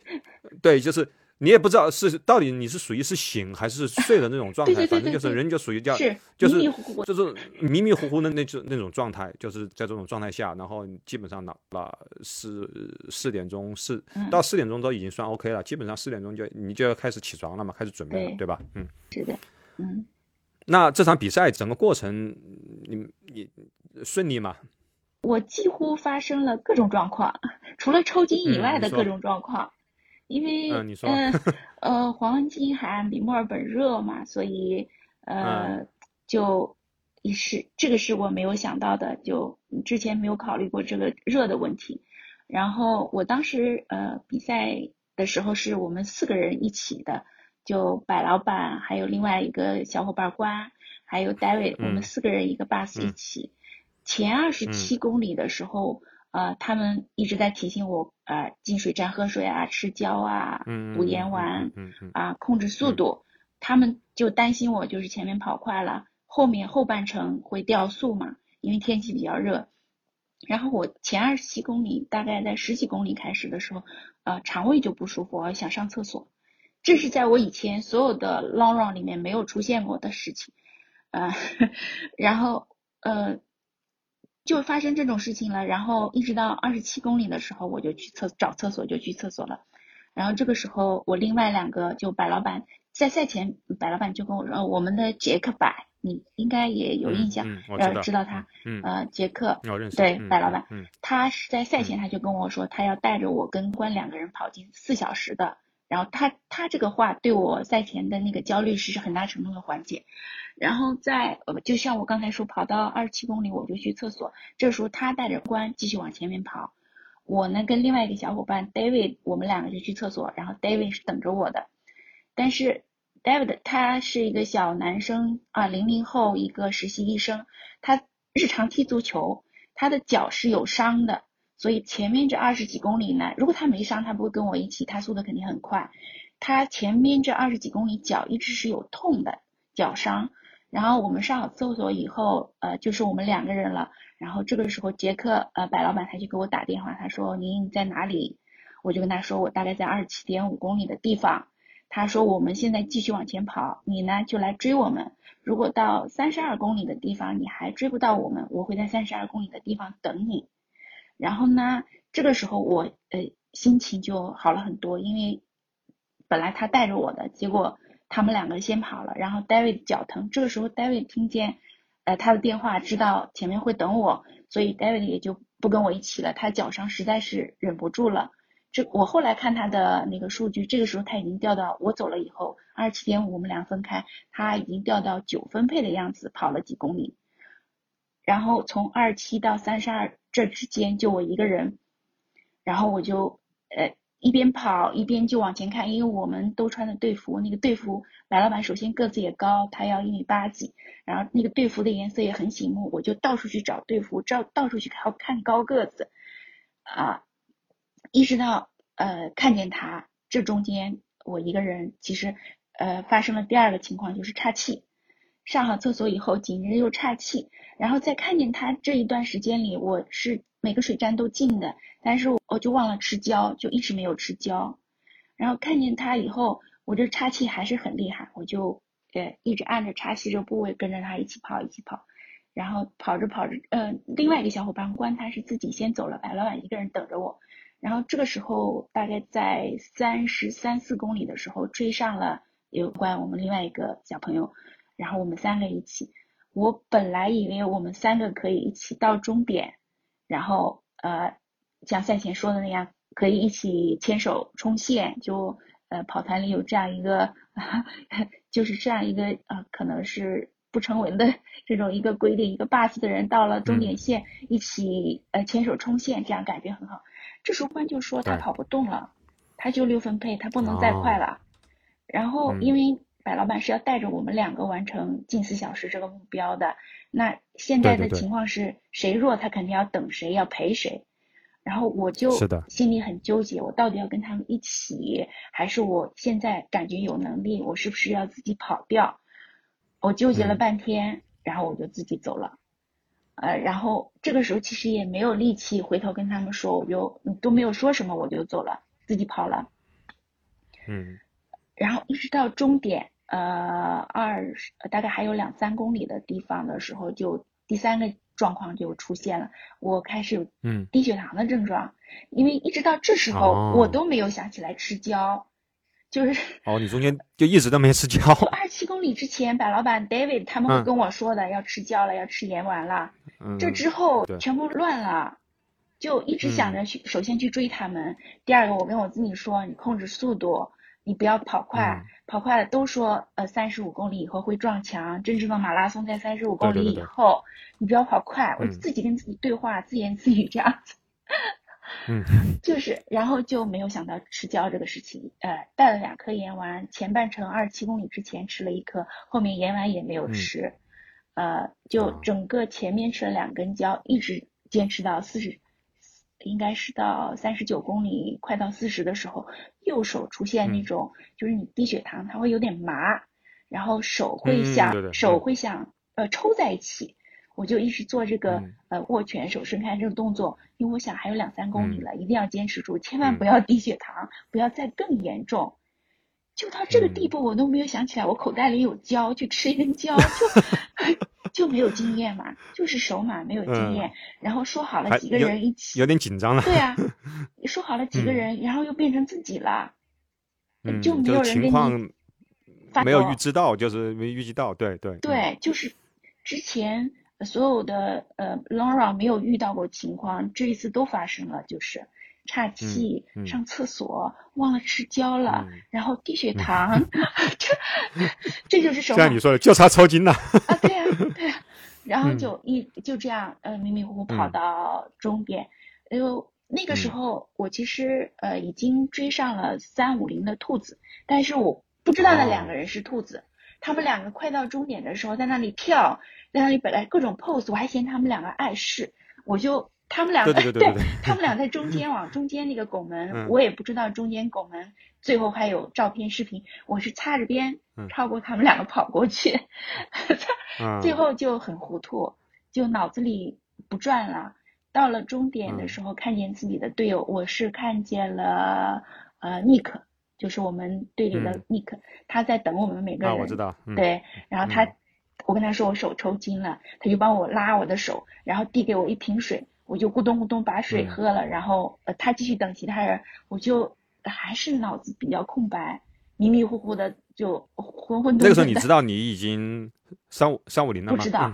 对，就是。你也不知道是到底你是属于是醒还是睡的那种状态，反正就是人就属于叫就是就是迷迷糊糊的那种那种状态，就是在这种状态下，然后基本上到了四四点钟四到四点钟都已经算 OK 了，基本上四点钟就你就要开始起床了嘛，开始准备了，对吧？嗯，是的，嗯。那这场比赛整个过程你你顺利吗？我几乎发生了各种状况，除了抽筋以外的各种状况。因为嗯呃黄金海岸比墨尔本热嘛，所以呃就也是这个是我没有想到的，就之前没有考虑过这个热的问题。然后我当时呃比赛的时候是我们四个人一起的，就百老板还有另外一个小伙伴关，还有 David，我们四个人一个 bus 一起。前二十七公里的时候。呃，他们一直在提醒我，呃，进水站喝水啊，吃胶啊，补盐丸，啊，控制速度。他们就担心我就是前面跑快了，后面后半程会掉速嘛，因为天气比较热。然后我前二十七公里，大概在十几公里开始的时候，呃，肠胃就不舒服，我想上厕所。这是在我以前所有的 long run 里面没有出现过的事情，呃，然后呃。就发生这种事情了，然后一直到二十七公里的时候，我就去厕找厕所，就去厕所了。然后这个时候，我另外两个就白老板在赛前，白老板就跟我说，我们的杰克白，你应该也有印象，呃，知道他，呃，杰克，对，白老板，他是在赛前他就跟我说，他要带着我跟关两个人跑进四小时的。然后他他这个话对我赛前的那个焦虑是很大程度的缓解。然后在呃，就像我刚才说，跑到二十七公里我就去厕所。这时候他带着关继续往前面跑，我呢跟另外一个小伙伴 David，我们两个就去厕所。然后 David 是等着我的，但是 David 他是一个小男生啊，零零后一个实习医生，他日常踢足球，他的脚是有伤的。所以前面这二十几公里呢，如果他没伤，他不会跟我一起，他速度肯定很快。他前面这二十几公里脚一直是有痛的脚伤。然后我们上好厕所以后，呃，就是我们两个人了。然后这个时候杰克，呃，白老板他就给我打电话，他说您在哪里？我就跟他说我大概在二十七点五公里的地方。他说我们现在继续往前跑，你呢就来追我们。如果到三十二公里的地方你还追不到我们，我会在三十二公里的地方等你。然后呢，这个时候我呃心情就好了很多，因为本来他带着我的，结果他们两个先跑了，然后 David 脚疼，这个时候 David 听见呃他的电话，知道前面会等我，所以 David 也就不跟我一起了，他脚伤实在是忍不住了。这我后来看他的那个数据，这个时候他已经掉到我走了以后二十七点五，我们俩分开，他已经掉到九分配的样子，跑了几公里。然后从二七到三十二这之间就我一个人，然后我就呃一边跑一边就往前看，因为我们都穿的队服，那个队服白老板首先个子也高，他要一米八几，然后那个队服的颜色也很醒目，我就到处去找队服，找到处去看看高个子，啊，一直到呃看见他，这中间我一个人其实呃发生了第二个情况就是岔气。上好厕所以后，紧接着又岔气，然后再看见他这一段时间里，我是每个水站都进的，但是我就忘了吃胶，就一直没有吃胶。然后看见他以后，我这岔气还是很厉害，我就呃一直按着岔气这个部位跟着他一起跑，一起跑。然后跑着跑着，嗯，另外一个小伙伴关他是自己先走了，白老板一个人等着我。然后这个时候大概在三十三四公里的时候追上了有关我们另外一个小朋友。然后我们三个一起，我本来以为我们三个可以一起到终点，然后呃，像赛前说的那样，可以一起牵手冲线，就呃跑团里有这样一个，就是这样一个呃，可能是不成文的这种一个规定，一个 bus 的人到了终点线一起呃牵手冲线，这样感觉很好。这时候关就说他跑不动了，他就六分配，他不能再快了。然后因为。白老板是要带着我们两个完成近四小时这个目标的。那现在的情况是谁弱，他肯定要等谁，要陪谁。然后我就心里很纠结，我到底要跟他们一起，还是我现在感觉有能力，我是不是要自己跑掉？我纠结了半天，然后我就自己走了。呃，然后这个时候其实也没有力气回头跟他们说，我就都没有说什么，我就走了，自己跑了。嗯。然后一直到终点。呃，二十大概还有两三公里的地方的时候，就第三个状况就出现了，我开始有嗯低血糖的症状，因为一直到这时候我都没有想起来吃胶，就是哦，你中间就一直都没吃胶。二十七公里之前，白老板 David 他们会跟我说的，要吃胶了，要吃盐丸了。这之后全部乱了，就一直想着去，首先去追他们，第二个我跟我自己说，你控制速度。你不要跑快，跑快了都说呃三十五公里以后会撞墙，真正的马拉松在三十五公里以后，你不要跑快。我自己跟自己对话，自言自语这样子。嗯，就是，然后就没有想到吃胶这个事情，呃，带了两颗盐丸，前半程二十七公里之前吃了一颗，后面盐丸也没有吃，呃，就整个前面吃了两根胶，一直坚持到四十。应该是到三十九公里，快到四十的时候，右手出现那种，就是你低血糖，它会有点麻，然后手会想，手会想，呃，抽在一起。我就一直做这个，呃，握拳、手伸开这个动作，因为我想还有两三公里了，一定要坚持住，千万不要低血糖，不要再更严重。就到这个地步，我都没有想起来我口袋里有胶，去吃一根胶，就 就没有经验嘛，就是手马没有经验。然后说好了几个人一起，有点紧张了。对啊，说好了几个人，然后又变成自己了，就没有人跟你。没有预知到，就是没预计到，对对。对，就是之前所有的呃 Laura 没有遇到过情况，这一次都发生了，就是。岔气，上厕所忘了吃胶了，然后低血糖，这这就是什么？像你说的，就差抽筋了。啊，对呀，对呀，然后就一就这样，呃，迷迷糊糊跑到终点。就那个时候，我其实呃已经追上了三五零的兔子，但是我不知道那两个人是兔子。他们两个快到终点的时候，在那里跳，在那里本来各种 pose，我还嫌他们两个碍事，我就。他们两个对，他们俩在中间往中间那个拱门，我也不知道中间拱门最后还有照片视频，我是擦着边超过他们两个跑过去，最后就很糊涂，就脑子里不转了。到了终点的时候，看见自己的队友，我是看见了呃尼克，就是我们队里的尼克，他在等我们每个人。我知道。对，然后他，我跟他说我手抽筋了，他就帮我拉我的手，然后递给我一瓶水。我就咕咚咕咚把水喝了，然后呃他继续等其他人，我就还是脑子比较空白，迷迷糊糊的就昏昏。那个时候你知道你已经三五三五零了吗？不知道，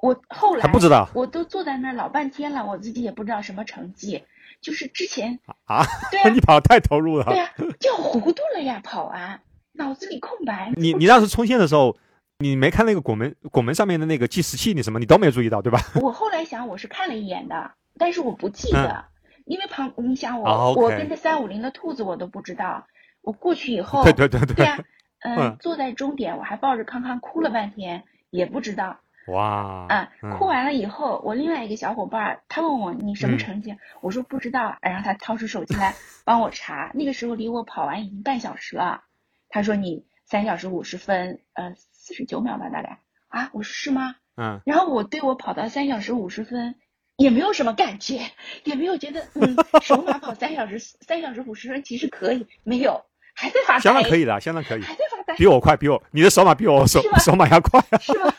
我后来还不知道，我都坐在那儿老半天了，我自己也不知道什么成绩，就是之前啊，对啊，你跑太投入了，对啊，就糊涂了呀，跑完脑子里空白。你你当时冲线的时候，你没看那个拱门拱门上面的那个计时器，你什么你都没注意到，对吧？我后来想，我是看了一眼的，但是我不记得，因为旁你想我、我跟着三五零的兔子我都不知道，我过去以后，对对对。对呀、嗯、嗯。坐在终点我还抱着康康哭了半天，也不知道。哇，啊，嗯。哭完了以后，我另外一个小伙伴，他问我你什么嗯。成绩，我说不知道，然后他掏出手机来帮我查，那个时候离我跑完已经半小时了，他说你三小时五十分，呃，四十九秒吧，大概啊，我说是吗？嗯，然后我对我跑到三小时五十分也没有什么感觉，也没有觉得嗯，首马跑三小时三小时五十分其实可以，没有，还在发呆，相当可以的，相当可以，还在发呆，比我快，比我你的手码比我手手码要快。是吗？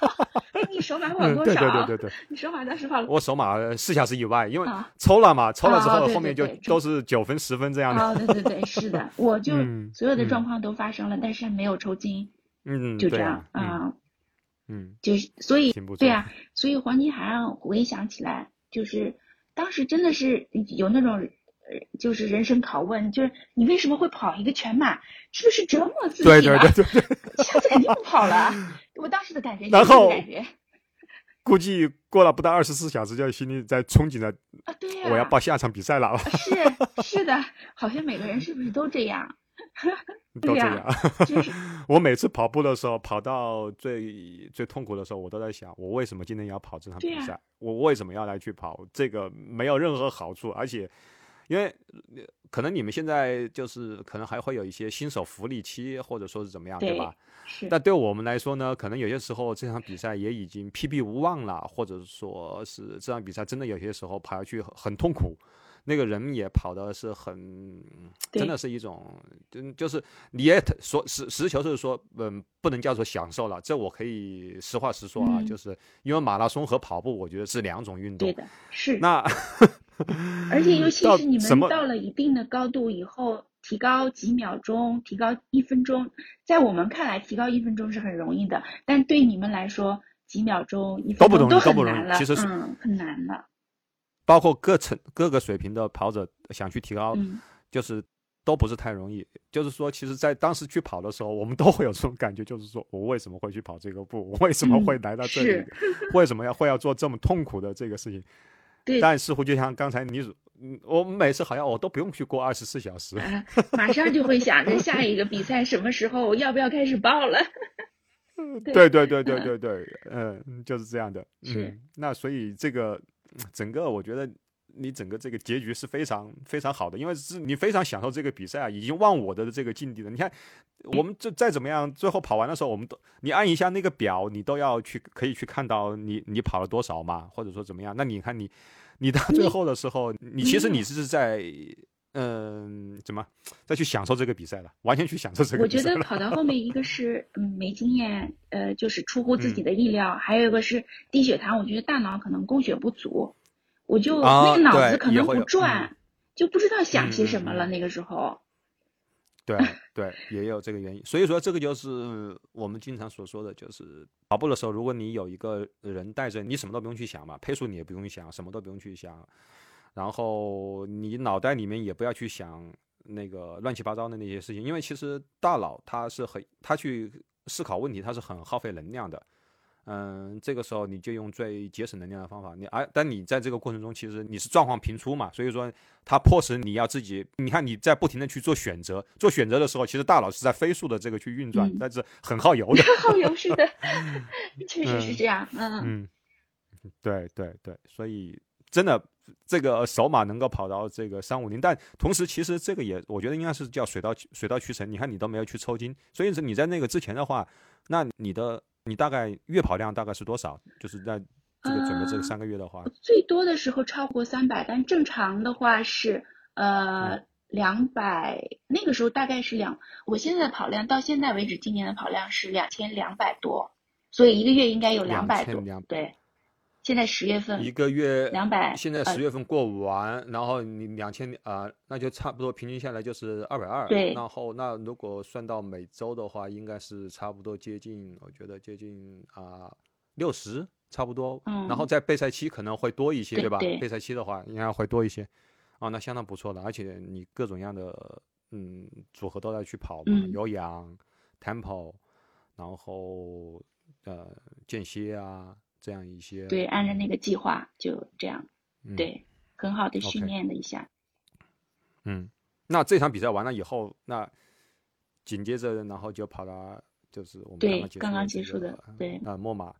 哎，你手马跑多少？对对对对，你手马当时跑了我手码呃四小时以外，因为啊抽了嘛，抽了之后后面就对对都是九分、十分这样的。哦，对对对，是的，我就嗯所有的嗯状况都发生了，但是没有抽筋，嗯，就这样啊、嗯嗯，就是所以对啊，所以黄金海岸回想起来，就是当时真的是有那种呃，就是人生拷问，就是你为什么会跑一个全马？是不是折磨自己对？对对对对，下次肯定不跑了。我当时的感觉就是感觉 估计过了不到二十四小时，就心里在憧憬着啊，对呀、我要报下场比赛了，是是的，好像每个人是不是都这样？都这样。就是 我每次跑步的时候，跑到最最痛苦的时候，我都在想，我为什么今天要跑这场比赛？我为什么要来去跑？这个没有任何好处，而且因为呃可能你们现在就是可能还会有一些新手福利期，或者说是怎么样，对对吧？是但对我们来说呢，可能有些时候这场比赛也已经 PB 无望了，或者说是这场比赛真的有些时候跑下去很很痛苦，那个人也跑的是很，真的是一种，就，就是你也说实实事求是说，嗯，不能叫做享受了，这我可以实话实说啊，嗯就是因为马拉松和跑步，我觉得是两种运动对。的，是。那而且尤其是你们到了一定的高度以后，提高几秒钟，提高一分钟，在我们看来，提高一分钟是很容易的，但对你们来说，几秒钟、一都不分钟容易都不容易很难了，其实是嗯，很难了，包括各层各个水平的跑者想去提高，嗯，就是都不是太容易。就是说，其实，在当时去跑的时候，我们都会有这种感觉，就是说我为什么会去跑这个步？我 为什么嗯会来到这里？是 为什么要会要做这么痛苦的这个事情？对，但似乎就像刚才你我们每次好像我都不用去过二十四小时。啊，马上就会想着下一个比赛什么时候要不要开始报了，对对对对对对对，嗯，就是这样的。是嗯，那所以这个整个，我觉得你整个这个结局是非常非常好的，因为是你非常享受这个比赛啊，已经忘我的这个境地了。你看，我们这再怎么样，最后跑完的时候，我们都你按一下那个表，你都要去可以去看到你你跑了多少嘛，或者说怎么样。那你看你你到最后的时候，你其实你是在。嗯，怎么再去享受这个比赛了？完全去享受这个我觉比赛了。得跑到后面，一个是嗯没经验，呃，就是出乎自己嗯的意料，还有一个是低血糖，我觉得大脑可能供血不足，我就、啊那个脑子可能不转，就不知道想些什么了。嗯那个时候，对对，也有这个原因。所以说，这个就是我们经常所说的，就是跑步的时候，如果你有一个人带着，你什么都不用去想嘛，配速你也不用想，什么都不用去想，然后你脑袋里面也不要去想那个乱七八糟的那些事情，因为其实大脑它是很，它去思考问题，它是很耗费能量的。嗯，这个时候你就用最节省能量的方法，你而、但你在这个过程中，其实你是状况频出嘛，所以说它迫使你要自己，你看你在不停的去做选择，做选择的时候，其实大脑是在飞速的这个去运转，嗯但是很耗油的。耗油是的，确实是这样。嗯，嗯，对对对，所以真的这个首马能够跑到这个三五零，但同时其实这个也我觉得应该是叫水到水到渠成。你看你都没有去抽筋，所以是你在那个之前的话，那你的你大概月跑量大概是多少？就是在这个准备这三个月的话，最多的时候超过三百，但正常的话是呃嗯两百、那个时候大概是两，我现在的跑量到现在为止，今年的跑量是两千两百多，所以一个月应该有两百多2200。对，现在十月份一个月200呃现在十月份过完，然后你两千啊，那就差不多平均下来就是二百二。对然后那如果算到每周的话，应该是差不多接近，我觉得接近啊六十差不多。嗯然后在备赛期可能会多一些，吧？对吧备赛期的话应该会多一些。啊，那相当不错的，而且你各种各样的嗯组合都在去跑嘛，嗯有氧、tempo，然后呃间歇啊这样一些。对，按照那个计划就这样，嗯、对，很好的训练了一下。嗯，那这场比赛完了以后，那紧接着然后就跑到就是我们对刚刚结束刚刚结束的的这个对呃莫马，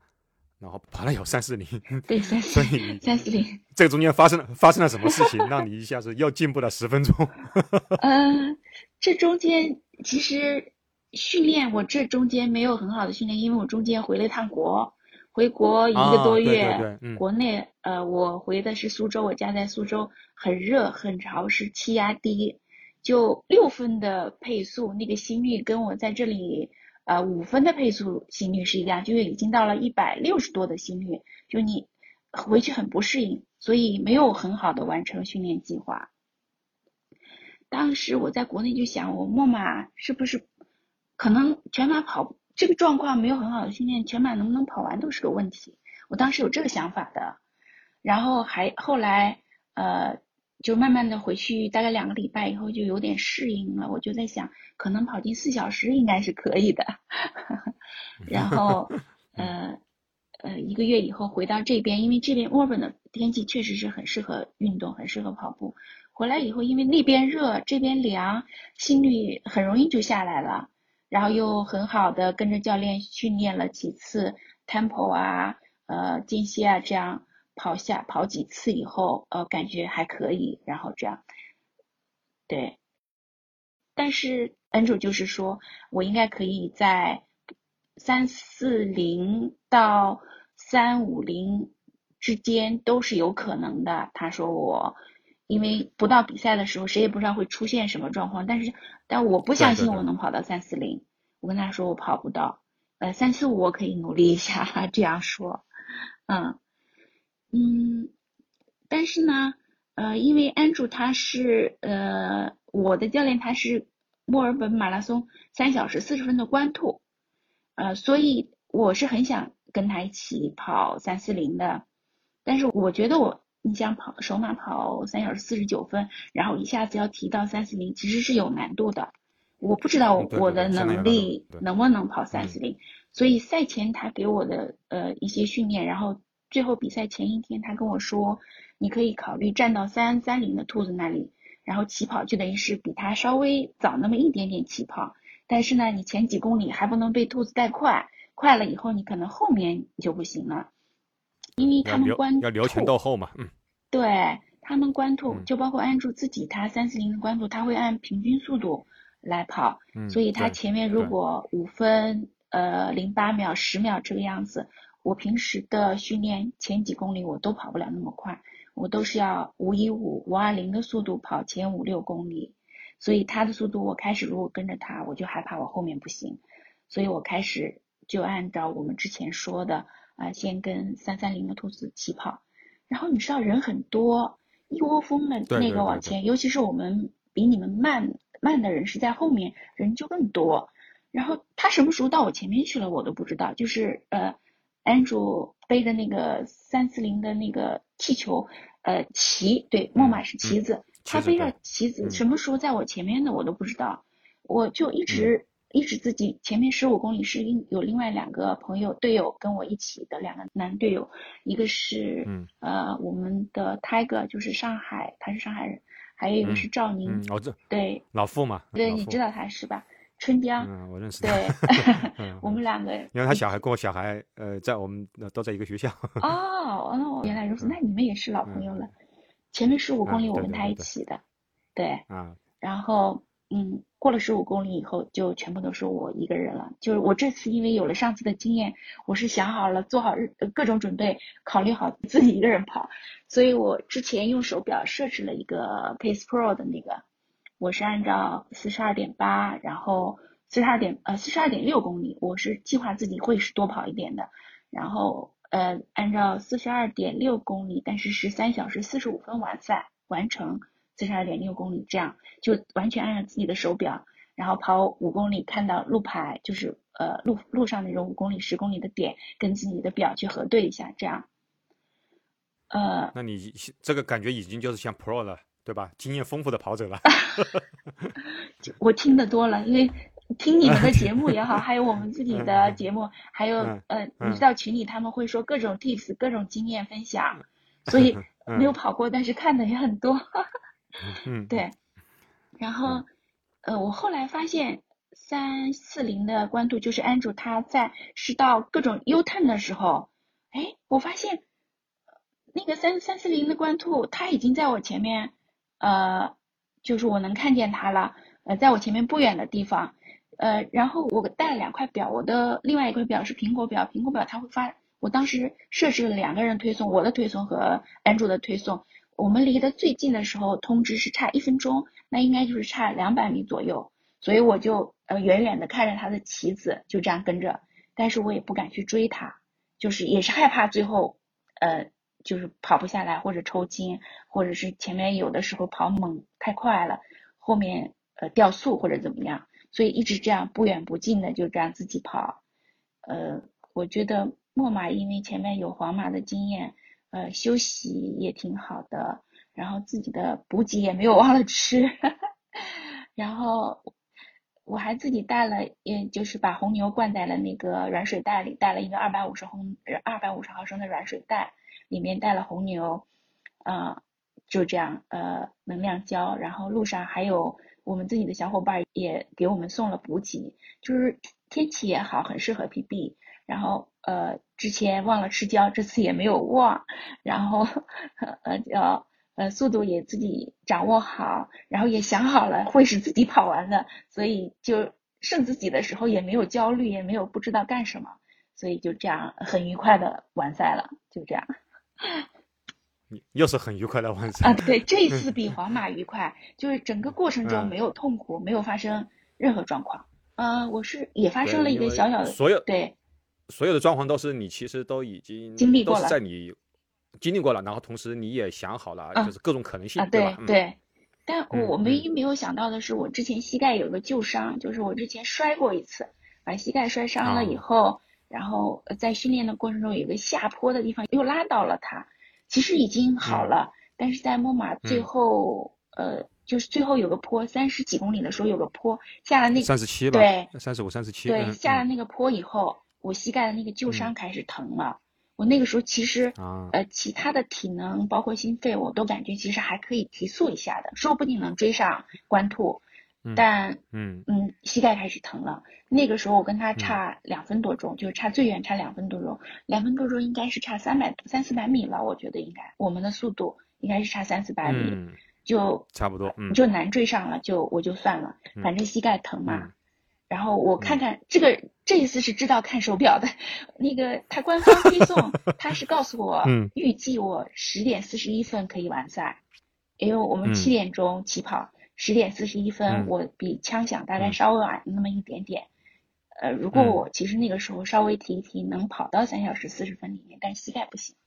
然后跑了有三四零，对，三四零三四零。这个中间发生了发生了什么事情，让你一下子又进步了十分钟？呃，这中间其实训练，我这中间没有很好的训练，因为我中间回了一趟国，回国一个啊对对多月，对嗯。国内呃我回的是苏州，我家在苏州，很热很潮湿，气压低，就六分的配速，那个心率跟我在这里呃五分的配速心率是一样，就已经到了一百六十多的心率，就你回去很不适应，所以没有很好的完成训练计划。当时我在国内就想，我墨马是不是可能全马跑这个状况没有很好的训练，全马能不能跑完都是个问题。我当时有这个想法的，然后还后来呃，就慢慢的回去，大概两个礼拜以后就有点适应了。我就在想，可能跑进四小时应该是可以的。然后 呃呃，一个月以后回到这边，因为这边墨尔本的天气确实是很适合运动，很适合跑步。回来以后，因为那边热，这边凉，心率很容易就下来了。然后又很好的跟着教练训练了几次 tempo 啊，呃间歇啊，这样跑下跑几次以后，呃感觉还可以，然后这样，对。但是 n 主就是说我应该可以在三四零到三五零之间都是有可能的。他说我。因为不到比赛的时候，谁也不知道会出现什么状况。但是，但我不相信我能跑到三四零。我跟他说我跑不到，呃，三四五我可以努力一下。这样说，嗯嗯，但是呢，呃，因为 Andrew 他是呃我的教练，他是墨尔本马拉松三小时四十分的关兔，呃，所以我是很想跟他一起跑三四零的。但是我觉得我。你想跑首马跑三小时四十九分，然后一下子要提到三四零，其实是有难度的。我不知道我的能力能不能跑三四零，所以赛前他给我的呃一些训练，然后最后比赛前一天他跟我说，你可以考虑站到三三零的兔子那里，然后起跑就等于是比他稍微早那么一点点起跑，但是呢，你前几公里还不能被兔子带快，快了以后你可能后面就不行了。因为他们关要留前到后嘛，嗯，对他们关注，就包括安住自己，他三四零的关注，他会按平均速度来跑，嗯、所以他前面如果五分呃零八秒、十秒这个样子，我平时的训练前几公里我都跑不了那么快，我都是要五一五、五二零的速度跑前五六公里，所以他的速度我开始如果跟着他，我就害怕我后面不行，所以我开始就按照我们之前说的。啊，先跟三三零的兔子起跑，然后你知道人很多，一窝蜂的那个往前，对对对尤其是我们比你们慢慢的人是在后面，人就更多。然后他什么时候到我前面去了，我都不知道。就是呃，Andrew 背的那个三四零的那个气球，呃，旗，对，莫马是旗子，嗯、他背着旗子，什么时候在我前面的我都不知道，我就一直。嗯一直自己前面十五公里是另有另外两个朋友队友跟我一起的两个男队友，一个是、嗯、呃我们的 Tiger 就是上海，他是上海人，还有一个是赵宁，嗯嗯、哦这对老傅嘛，对你知道他是吧？春江，嗯我认识对，我们两个，因为他小孩跟我小孩呃在我们都在一个学校。哦哦原来如此，那你们也是老朋友了。前面十五公里我跟他一起的，对啊，然后。嗯，过了十五公里以后，就全部都是我一个人了。就是我这次因为有了上次的经验，我是想好了，做好日各种准备，考虑好自己一个人跑，所以我之前用手表设置了一个 Pace Pro 的那个，我是按照四十二点八，然后四十二点呃四十二点六公里，我是计划自己会是多跑一点的，然后呃按照四十二点六公里，但是十三小时四十五分完赛完成。四十二点六公里，这样就完全按照自己的手表，然后跑五公里，看到路牌就是呃路路上那种五公里、十公里的点，跟自己的表去核对一下，这样。呃，那你这个感觉已经就是像 Pro 了，对吧？经验丰富的跑者了。我听得多了，因为听你们的节目也好，还有我们自己的节目，还有呃，你知道群里他们会说各种 tips、各种经验分享，所以 没有跑过，但是看的也很多。嗯，对。然后呃，我后来发现三四零的官渡就是 Andrew 他在是到各种 U turn 的时候，哎，我发现那个三三四零的官兔他已经在我前面，呃，就是我能看见他了，呃，在我前面不远的地方。呃，然后我带了两块表，我的另外一块表是苹果表，苹果表它会发，我当时设置了两个人推送，我的推送和安卓的推送，我们离得最近的时候通知是差一分钟，那应该就是差两百米左右，所以我就呃远远的看着他的旗子就这样跟着，但是我也不敢去追他，就是也是害怕最后呃就是跑不下来或者抽筋，或者是前面有的时候跑猛太快了，后面呃掉速或者怎么样。所以一直这样不远不近的就这样自己跑，呃，我觉得墨马因为前面有皇马的经验，呃，休息也挺好的，然后自己的补给也没有忘了吃，然后我还自己带了，也就是把红牛灌在了那个软水袋里，带了一个二百五十红二百五十毫升的软水袋，里面带了红牛，啊，就这样，呃，能量胶，然后路上还有。我们自己的小伙伴也给我们送了补给，就是天气也好，很适合 PB。然后呃，之前忘了吃胶，这次也没有忘。然后呃呃呃，速度也自己掌握好，然后也想好了会是自己跑完的，所以就剩自己的时候也没有焦虑，也没有不知道干什么，所以就这样很愉快的完赛了，就这样。又是很愉快的完赛啊！对，这一次比 皇马愉快，就是整个过程中没有痛苦，没有发生任何状况。嗯，我是也发生了一个小小的，所有对，所有的装潢都是你其实都已经经历过了，在你经历过了，然后同时你也想好了，就是各种可能性，对吧？对。但我唯一没有想到的是，我之前膝盖有个旧伤，就是我之前摔过一次，把膝盖摔伤了以后，然后在训练的过程中有个下坡的地方又拉到了它。其实已经好了，但是在木马最后，呃，就是最后有个坡，三十几公里的时候有个坡，下了那三十七吧，对，三十五、三十七，对，下了那个坡以后，我膝盖的那个旧伤开始疼了。我那个时候其实，呃，其他的体能包括心肺，我都感觉其实还可以提速一下的，说不定能追上关兔。但嗯嗯，膝盖开始疼了。那个时候我跟他差两分多钟，就是差最远差两分多钟，两分多钟应该是差三百三四百米了。我觉得应该我们的速度应该是差三四百米，就差不多，就难追上了，就我就算了，反正膝盖疼嘛。然后我看看这个这一次是知道看手表的，那个他官方推送 他是告诉我预计我十点四十一分可以完赛，因为我们七点钟起跑。十点四十一分，我比枪响大概稍微晚那么一点点。呃，如果我其实那个时候稍微提一提，能跑到三小时四十分里面，但膝盖不行，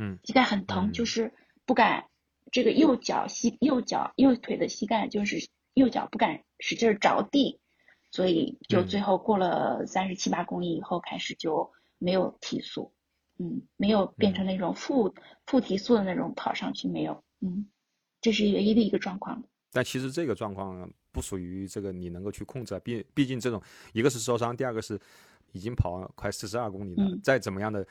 嗯，膝盖很疼，就是不敢这个右脚膝右脚右腿的膝盖就是右脚不敢使劲着地，所以就最后过了三十七八公里以后开始就没有提速，嗯，没有变成那种负负提速的那种跑上去没有，嗯，这是唯一的一个状况。但其实这个状况不属于这个你能够去控制，毕毕竟这种一个是受伤，第二个是已经跑快四十二公里了，再怎么样的。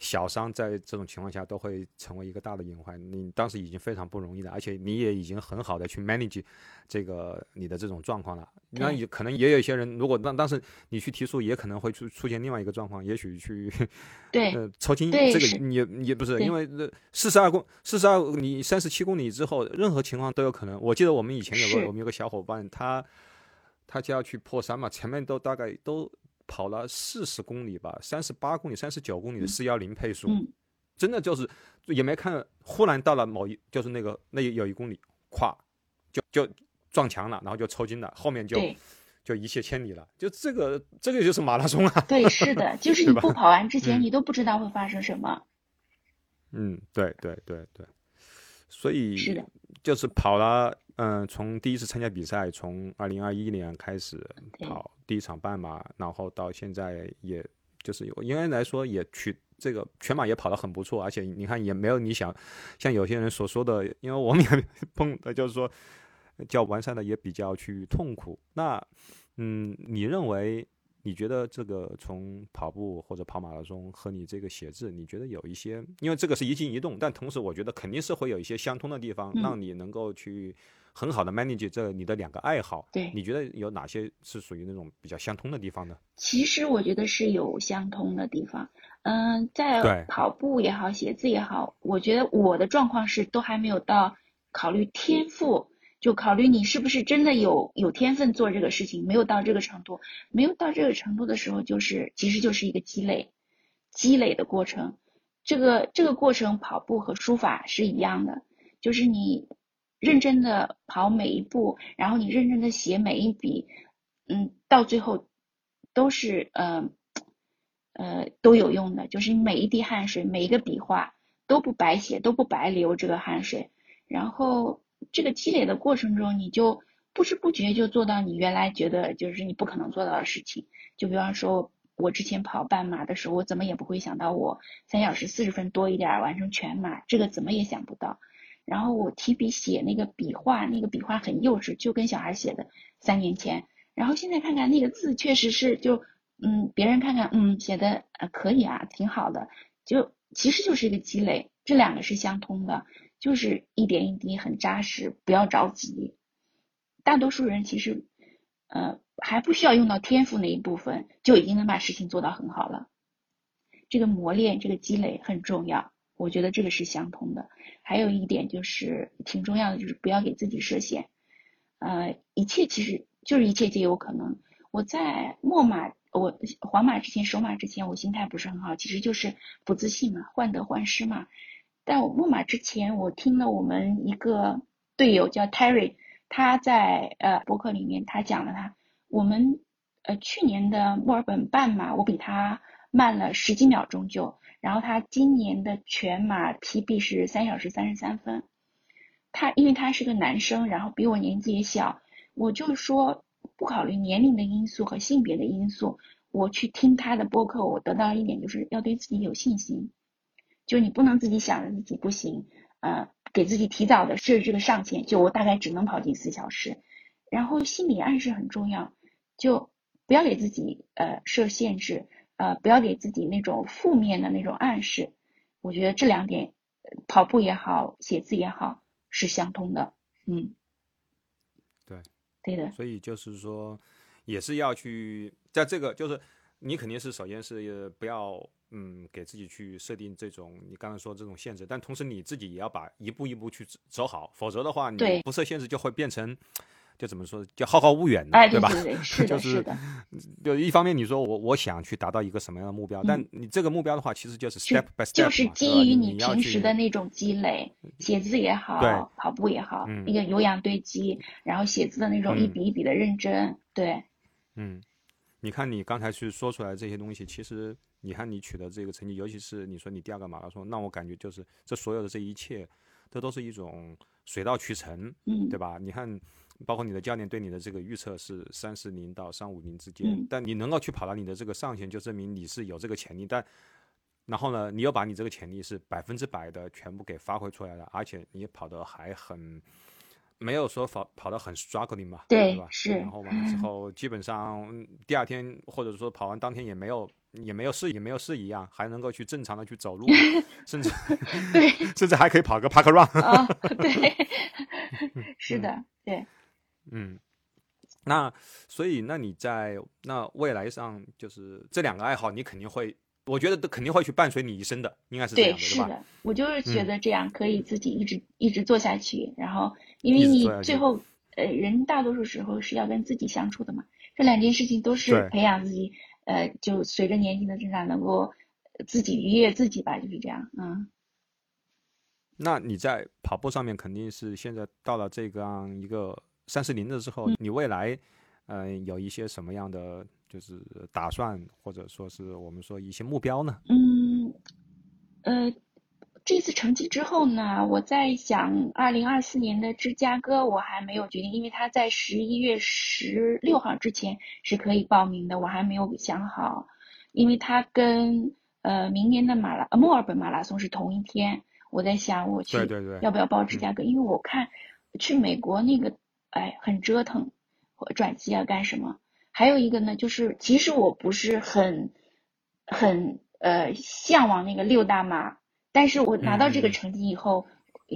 小伤在这种情况下都会成为一个大的隐患。你当时已经非常不容易了，而且你也已经很好的去 manage 这个你的这种状况了。那也可能也有一些人，如果当当时你去提速，也可能会出出现另外一个状况，也许去对呃抽筋。这个也也不是因为四十二公四十二你三十七公里之后，任何情况都有可能。我记得我们以前有个我们有个小伙伴，他他就要去破三嘛，前面都大概都。跑了四十公里吧，三十八公里、三十九公里的四幺零配速，真的就是也没看，忽然到了某一就是那个那有一公里，跨就就撞墙了，然后就抽筋了，后面就就一泻千里了。就这个这个就是马拉松啊。对，是的，就是你不跑完之 前，你都不知道会发生什么。嗯，对对对对，所以是的，就是跑了。嗯，从第一次参加比赛，从二零二一年开始跑第一场半马，然后到现在，也就是应该来说也去这个全马也跑得很不错，而且你看也没有你想像有些人所说的，因为我们也 碰的就是说叫完善的也比较去痛苦。那嗯，你认为？你觉得这个从跑步或者跑马拉松和你这个写字，你觉得有一些，因为这个是一静一动，但同时我觉得肯定是会有一些相通的地方，让你能够去很好的 manage 这你的两个爱好。对，你觉得有哪些是属于那种比较相通的地方呢？其实我觉得是有相通的地方。嗯，在跑步也好，写字也好，我觉得我的状况是都还没有到考虑天赋。就考虑你是不是真的有有天分做这个事情，没有到这个程度，没有到这个程度的时候，就是其实就是一个积累，积累的过程。这个这个过程，跑步和书法是一样的，就是你认真的跑每一步，然后你认真的写每一笔，嗯，到最后都是呃呃都有用的，就是你每一滴汗水，每一个笔画都不白写，都不白流这个汗水，然后。这个积累的过程中，你就不知不觉就做到你原来觉得就是你不可能做到的事情。就比方说，我之前跑半马的时候，我怎么也不会想到我三小时四十分多一点完成全马，这个怎么也想不到。然后我提笔写那个笔画，那个笔画很幼稚，就跟小孩写的。三年前，然后现在看看那个字，确实是就嗯，别人看看嗯，写的呃可以啊，挺好的。就其实就是一个积累，这两个是相通的。就是一点一滴很扎实，不要着急。大多数人其实，呃，还不需要用到天赋那一部分，就已经能把事情做到很好了。这个磨练，这个积累很重要，我觉得这个是相通的。还有一点就是挺重要的，就是不要给自己设限。呃，一切其实就是一切皆有可能。我在墨马，我皇马之前、首马之前，我心态不是很好，其实就是不自信嘛，患得患失嘛。但我木马之前，我听了我们一个队友叫 Terry，他在呃博客里面他讲了他我们呃去年的墨尔本半马，我比他慢了十几秒钟就，然后他今年的全马 PB 是三小时三十三分，他因为他是个男生，然后比我年纪也小，我就说不考虑年龄的因素和性别的因素，我去听他的播客，我得到一点就是要对自己有信心。就你不能自己想着自己不行，呃，给自己提早的设置个上限，就我大概只能跑进四小时，然后心理暗示很重要，就不要给自己呃设限制，呃，不要给自己那种负面的那种暗示。我觉得这两点，跑步也好，写字也好，是相通的。嗯，对，对的。所以就是说，也是要去在这个，就是你肯定是首先是不要。嗯，给自己去设定这种你刚才说这种限制，但同时你自己也要把一步一步去走好，否则的话，你不设限制就会变成，就怎么说，叫浩浩无远的，对吧？是的，是的。就一方面你说我我想去达到一个什么样的目标，但你这个目标的话，其实就是 step by step，就是基于你平时的那种积累，写字也好，跑步也好，那个有氧堆积，然后写字的那种一笔一笔的认真，对。嗯，你看你刚才去说出来这些东西，其实。你看你取得这个成绩，尤其是你说你第二个马拉松，那我感觉就是这所有的这一切，这都是一种水到渠成，嗯，对吧？你看，包括你的教练对你的这个预测是三四零到三五零之间，但你能够去跑到你的这个上限，就证明你是有这个潜力。但然后呢，你又把你这个潜力是百分之百的全部给发挥出来了，而且你跑得还很。没有说跑跑得很 struggling 嘛，对吧？是。然后完了之后，基本上第二天或者说跑完当天也没有也没有事也没有事一样，还能够去正常的去走路，甚至对，甚至还可以跑个 park run。啊，对，是的，对。嗯，那所以那你在那未来上就是这两个爱好，你肯定会。我觉得都肯定会去伴随你一生的，应该是这样的，对吧？是的，我就是觉得这样可以自己一直一直做下去。然后，因为你最后，呃，人大多数时候是要跟自己相处的嘛。这两件事情都是培养自己，呃，就随着年龄的增长，能够自己愉悦自己吧，就是这样。嗯。那你在跑步上面肯定是现在到了这样一个三四零的之后，你未来，嗯，有一些什么样的？就是打算，或者说是我们说一些目标呢？嗯，呃，这次成绩之后呢，我在想，二零二四年的芝加哥我还没有决定，因为他在十一月十六号之前是可以报名的，我还没有想好，因为他跟呃明年的马拉墨尔本马拉松是同一天，我在想我去要不要报芝加哥，因为我看去美国那个哎很折腾，转机啊干什么？还有一个呢，就是其实我不是很很呃向往那个六大马，但是我拿到这个成绩以后，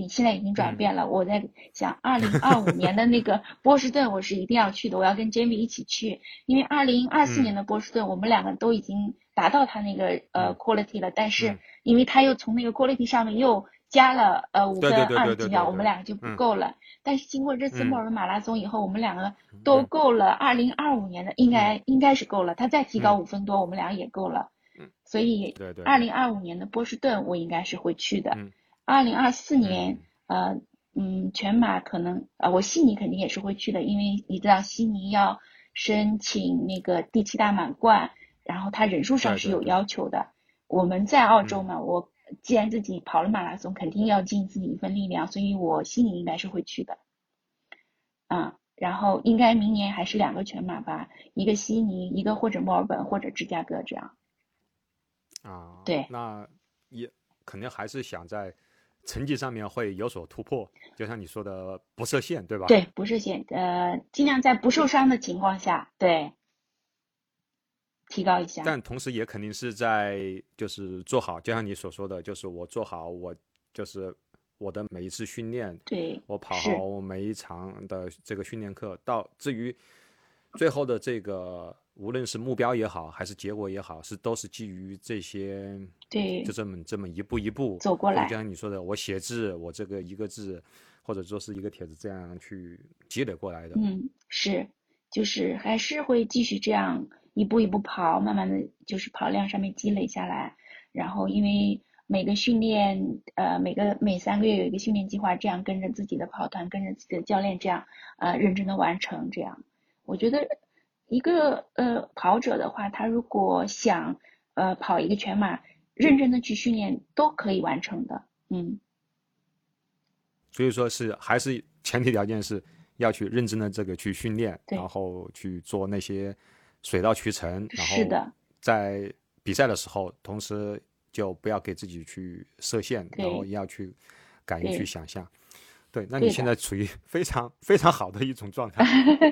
现在已经转变了。我在想，二零二五年的那个 波士顿，我是一定要去的，我要跟 Jamie 一起去，因为二零二四年的波士顿，我们两个都已经达到他那个呃 quality 了，但是因为他又从那个 quality 上面又。加了呃五分二十几秒，我们两个就不够了。但是经过这次墨尔本马拉松以后，我们两个都够了。二零二五年的应该应该是够了，他再提高五分多，我们俩也够了。所以二零二五年的波士顿我应该是会去的。二零二四年呃嗯全马可能呃我悉尼肯定也是会去的，因为你知道悉尼要申请那个第七大满贯，然后它人数上是有要求的。我们在澳洲嘛，我。既然自己跑了马拉松，肯定要尽自己一份力量，所以我心里应该是会去的。嗯，然后应该明年还是两个全马吧，一个悉尼，一个或者墨尔本或者芝加哥这样。啊，对，那也肯定还是想在成绩上面会有所突破，就像你说的不设限，对吧？对，不设限，呃，尽量在不受伤的情况下，对。提高一下，但同时也肯定是在就是做好，就像你所说的，就是我做好我就是我的每一次训练，对我跑好我每一场的这个训练课。到至于最后的这个，无论是目标也好，还是结果也好，是都是基于这些，对，就这么这么一步一步走过来。就像你说的，我写字，我这个一个字或者说是一个帖子这样去积累过来的。嗯，是，就是还是会继续这样。一步一步跑，慢慢的就是跑量上面积累下来，然后因为每个训练，呃，每个每三个月有一个训练计划，这样跟着自己的跑团，跟着自己的教练，这样呃认真的完成。这样，我觉得一个呃跑者的话，他如果想呃跑一个全马，认真的去训练都可以完成的。嗯，所以说是还是前提条件是要去认真的这个去训练，然后去做那些。水到渠成，然后在比赛的时候，同时就不要给自己去设限，然后也要去敢于去想象。对，那你现在处于非常非常好的一种状态。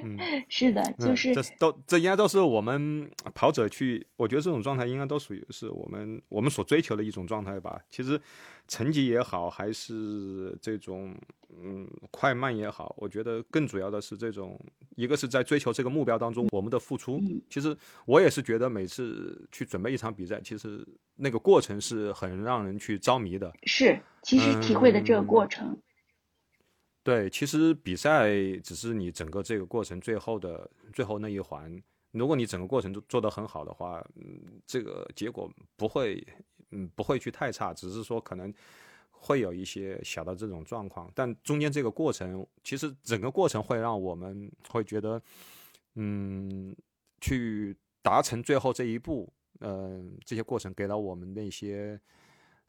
嗯，是的，就是这都这应该都是我们跑者去，我觉得这种状态应该都属于是我们我们所追求的一种状态吧。其实成绩也好，还是这种嗯快慢也好，我觉得更主要的是这种一个是在追求这个目标当中我们的付出。其实我也是觉得每次去准备一场比赛，其实那个过程是很让人去着迷的。是，其实体会的这个过程。对，其实比赛只是你整个这个过程最后的最后那一环。如果你整个过程都做得很好的话，嗯，这个结果不会，嗯，不会去太差，只是说可能会有一些小的这种状况。但中间这个过程，其实整个过程会让我们会觉得，嗯，去达成最后这一步，嗯，这些过程给了我们那些。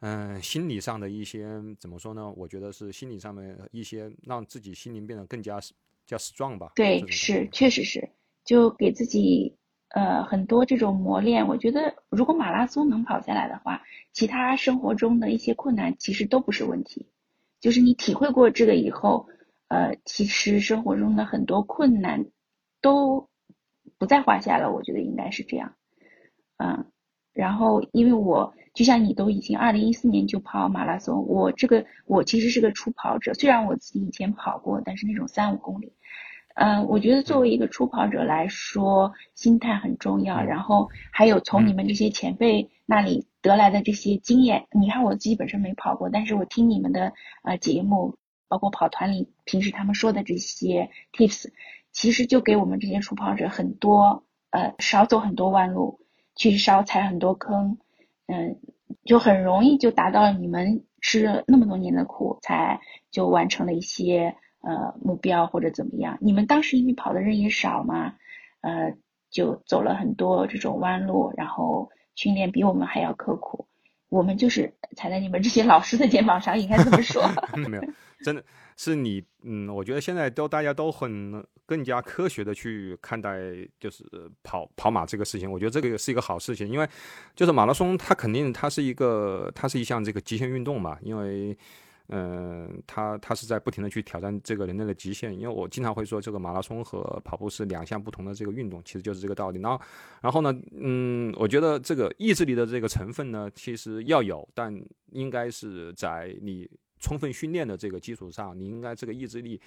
嗯，心理上的一些怎么说呢？我觉得是心理上面一些让自己心灵变得更加叫 strong 吧。对，是，确实是，就给自己呃很多这种磨练。我觉得如果马拉松能跑下来的话，其他生活中的一些困难其实都不是问题。就是你体会过这个以后，呃，其实生活中的很多困难都不在话下了。我觉得应该是这样。嗯，然后因为我。就像你都已经二零一四年就跑马拉松，我这个我其实是个初跑者，虽然我自己以前跑过，但是那种三五公里，嗯，我觉得作为一个初跑者来说，心态很重要。然后还有从你们这些前辈那里得来的这些经验，你看我自己本身没跑过，但是我听你们的呃节目，包括跑团里平时他们说的这些 tips，其实就给我们这些初跑者很多呃少走很多弯路，去少踩很多坑。嗯，就很容易就达到了你们吃了那么多年的苦，才就完成了一些呃目标或者怎么样。你们当时因为跑的人也少嘛，呃，就走了很多这种弯路，然后训练比我们还要刻苦。我们就是踩在你们这些老师的肩膀上，应该这么说。没有，真的是你，嗯，我觉得现在都大家都很更加科学的去看待，就是跑跑马这个事情。我觉得这个是一个好事情，因为就是马拉松，它肯定它是一个，它是一项这个极限运动嘛。因为嗯，他他是在不停的去挑战这个人类的极限。因为我经常会说，这个马拉松和跑步是两项不同的这个运动，其实就是这个道理。然后，然后呢，嗯，我觉得这个意志力的这个成分呢，其实要有，但应该是在你充分训练的这个基础上，你应该这个意志力。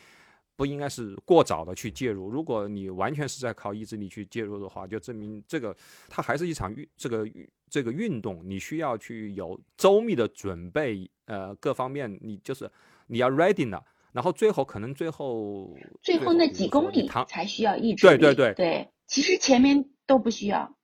不应该是过早的去介入。如果你完全是在靠意志力去介入的话，就证明这个它还是一场运这个这个运动，你需要去有周密的准备，呃，各方面你就是你要 ready 了，然后最后可能最后最后那几公里才需要意志力。对对对对，其实前面都不需要。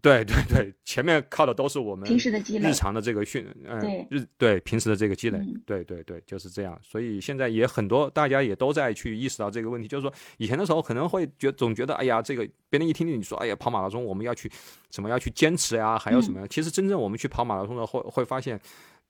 对对对，前面靠的都是我们平时的积累，日常的这个训，嗯，日对平时的这个积累，对对对，就是这样。所以现在也很多，大家也都在去意识到这个问题，就是说以前的时候可能会觉总觉得，哎呀，这个别人一听你说，哎呀，跑马拉松我们要去什么要去坚持呀，还有什么？其实真正我们去跑马拉松的会会发现。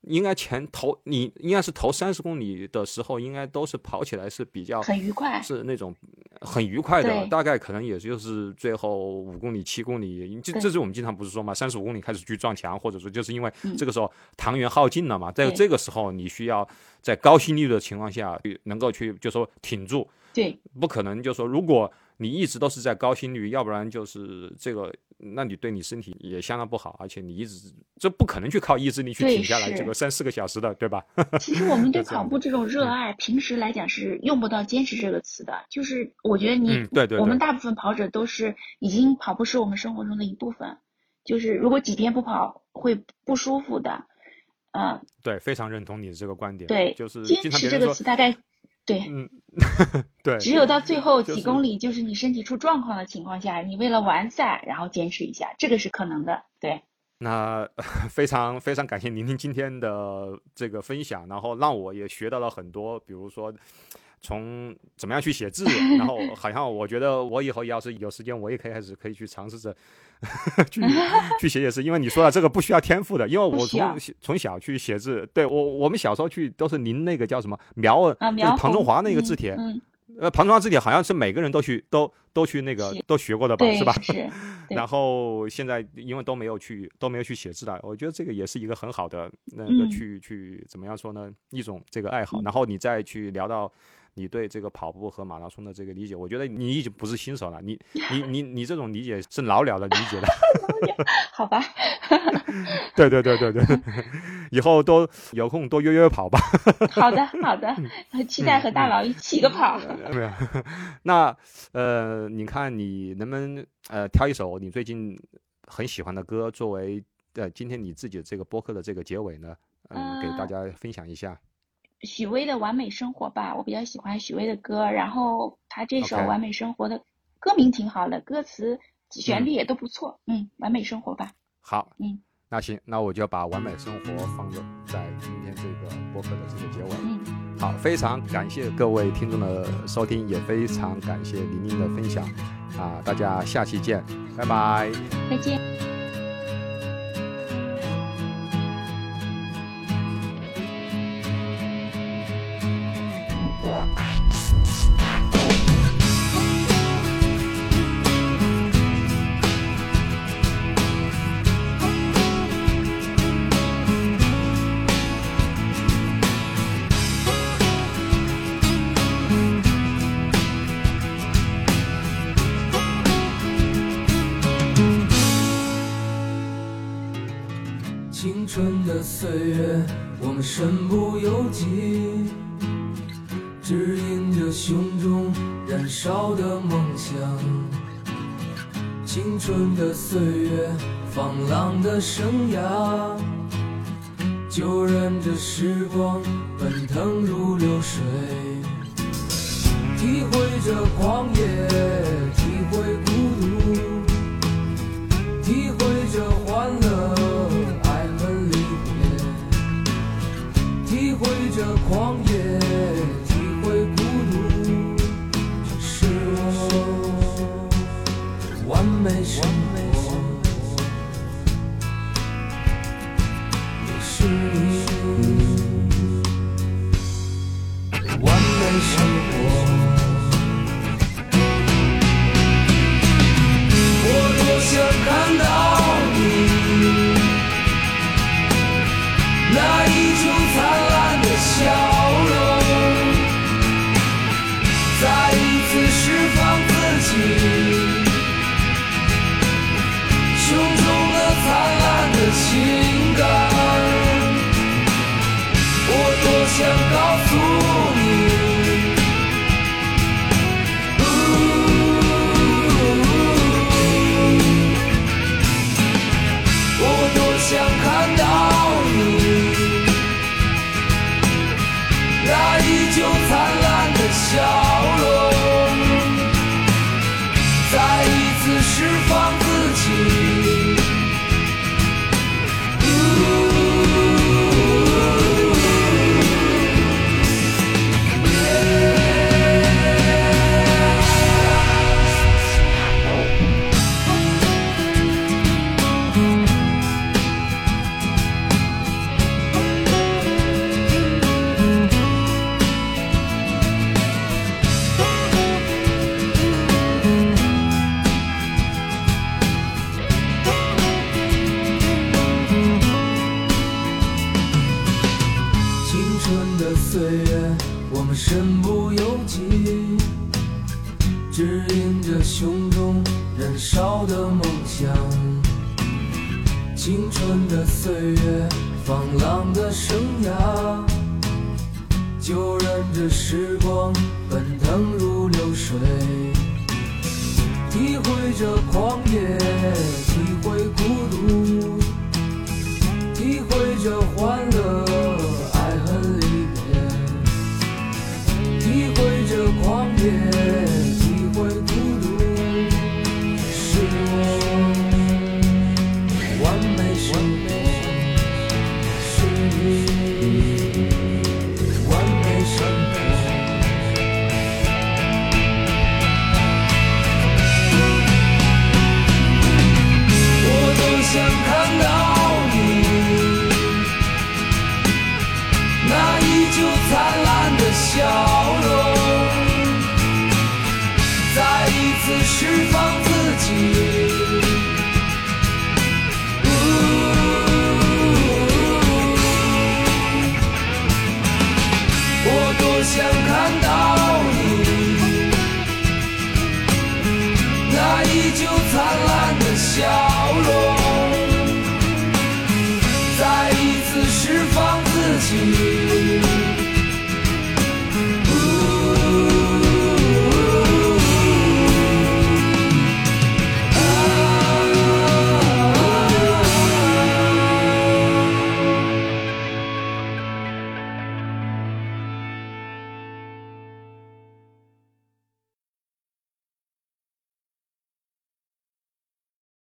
应该前头，你应该是头三十公里的时候，应该都是跑起来是比较很愉快，是那种很愉快的。大概可能也就是最后五公里、七公里，这这是我们经常不是说嘛，三十五公里开始去撞墙，或者说就是因为这个时候糖原耗尽了嘛，在这个时候你需要在高心率的情况下能够去就说挺住，对，不可能就说如果。你一直都是在高心率，要不然就是这个，那你对你身体也相当不好，而且你一直这不可能去靠意志力去停下来这个三四个小时的，对吧？其实我们对跑步这种热爱，平时来讲是用不到坚持这个词的。就是我觉得你，对对，我们大部分跑者都是已经跑步是我们生活中的一部分。就是如果几天不跑会不舒服的，嗯，对，非常认同你的这个观点。对，就是坚持这个词大概。对，嗯，对，只有到最后几公里，就是你身体出状况的情况下，你为了完赛，然后坚持一下，这个是可能的。对，那 非常非常感谢宁宁今天的这个分享，然后让我也学到了很多，比如说。从怎么样去写字，然后好像我觉得我以后要是有时间，我也可以开始可以去尝试着 去去写写字，因为你说的这个不需要天赋的，因为我从从小去写字，对我我们小时候去都是临那个叫什么描啊，就是庞中华那个字帖，呃，庞中华字帖好像是每个人都去都都去那个都学过的吧，是吧？是。然后现在因为都没有去都没有去写字了，我觉得这个也是一个很好的那个去去怎么样说呢？一种这个爱好，然后你再去聊到。你对这个跑步和马拉松的这个理解，我觉得你已经不是新手了，你你你你这种理解是老鸟的理解了。好吧。对对对对对，以后都有空多约约跑吧。好的好的，期待和大佬一起个跑。没有，那呃，你看你能不能呃挑一首你最近很喜欢的歌，作为呃今天你自己这个播客的这个结尾呢？嗯，给大家分享一下。许巍的《完美生活》吧，我比较喜欢许巍的歌，然后他这首《完美生活》的歌名挺好的，歌词旋律也都不错，嗯，完美生活吧。好，嗯，那行，那我就把《完美生活》放在在今天这个播客的这个结尾。嗯，好，非常感谢各位听众的收听，也非常感谢玲玲的分享，啊，大家下期见，拜拜，再见。的生涯，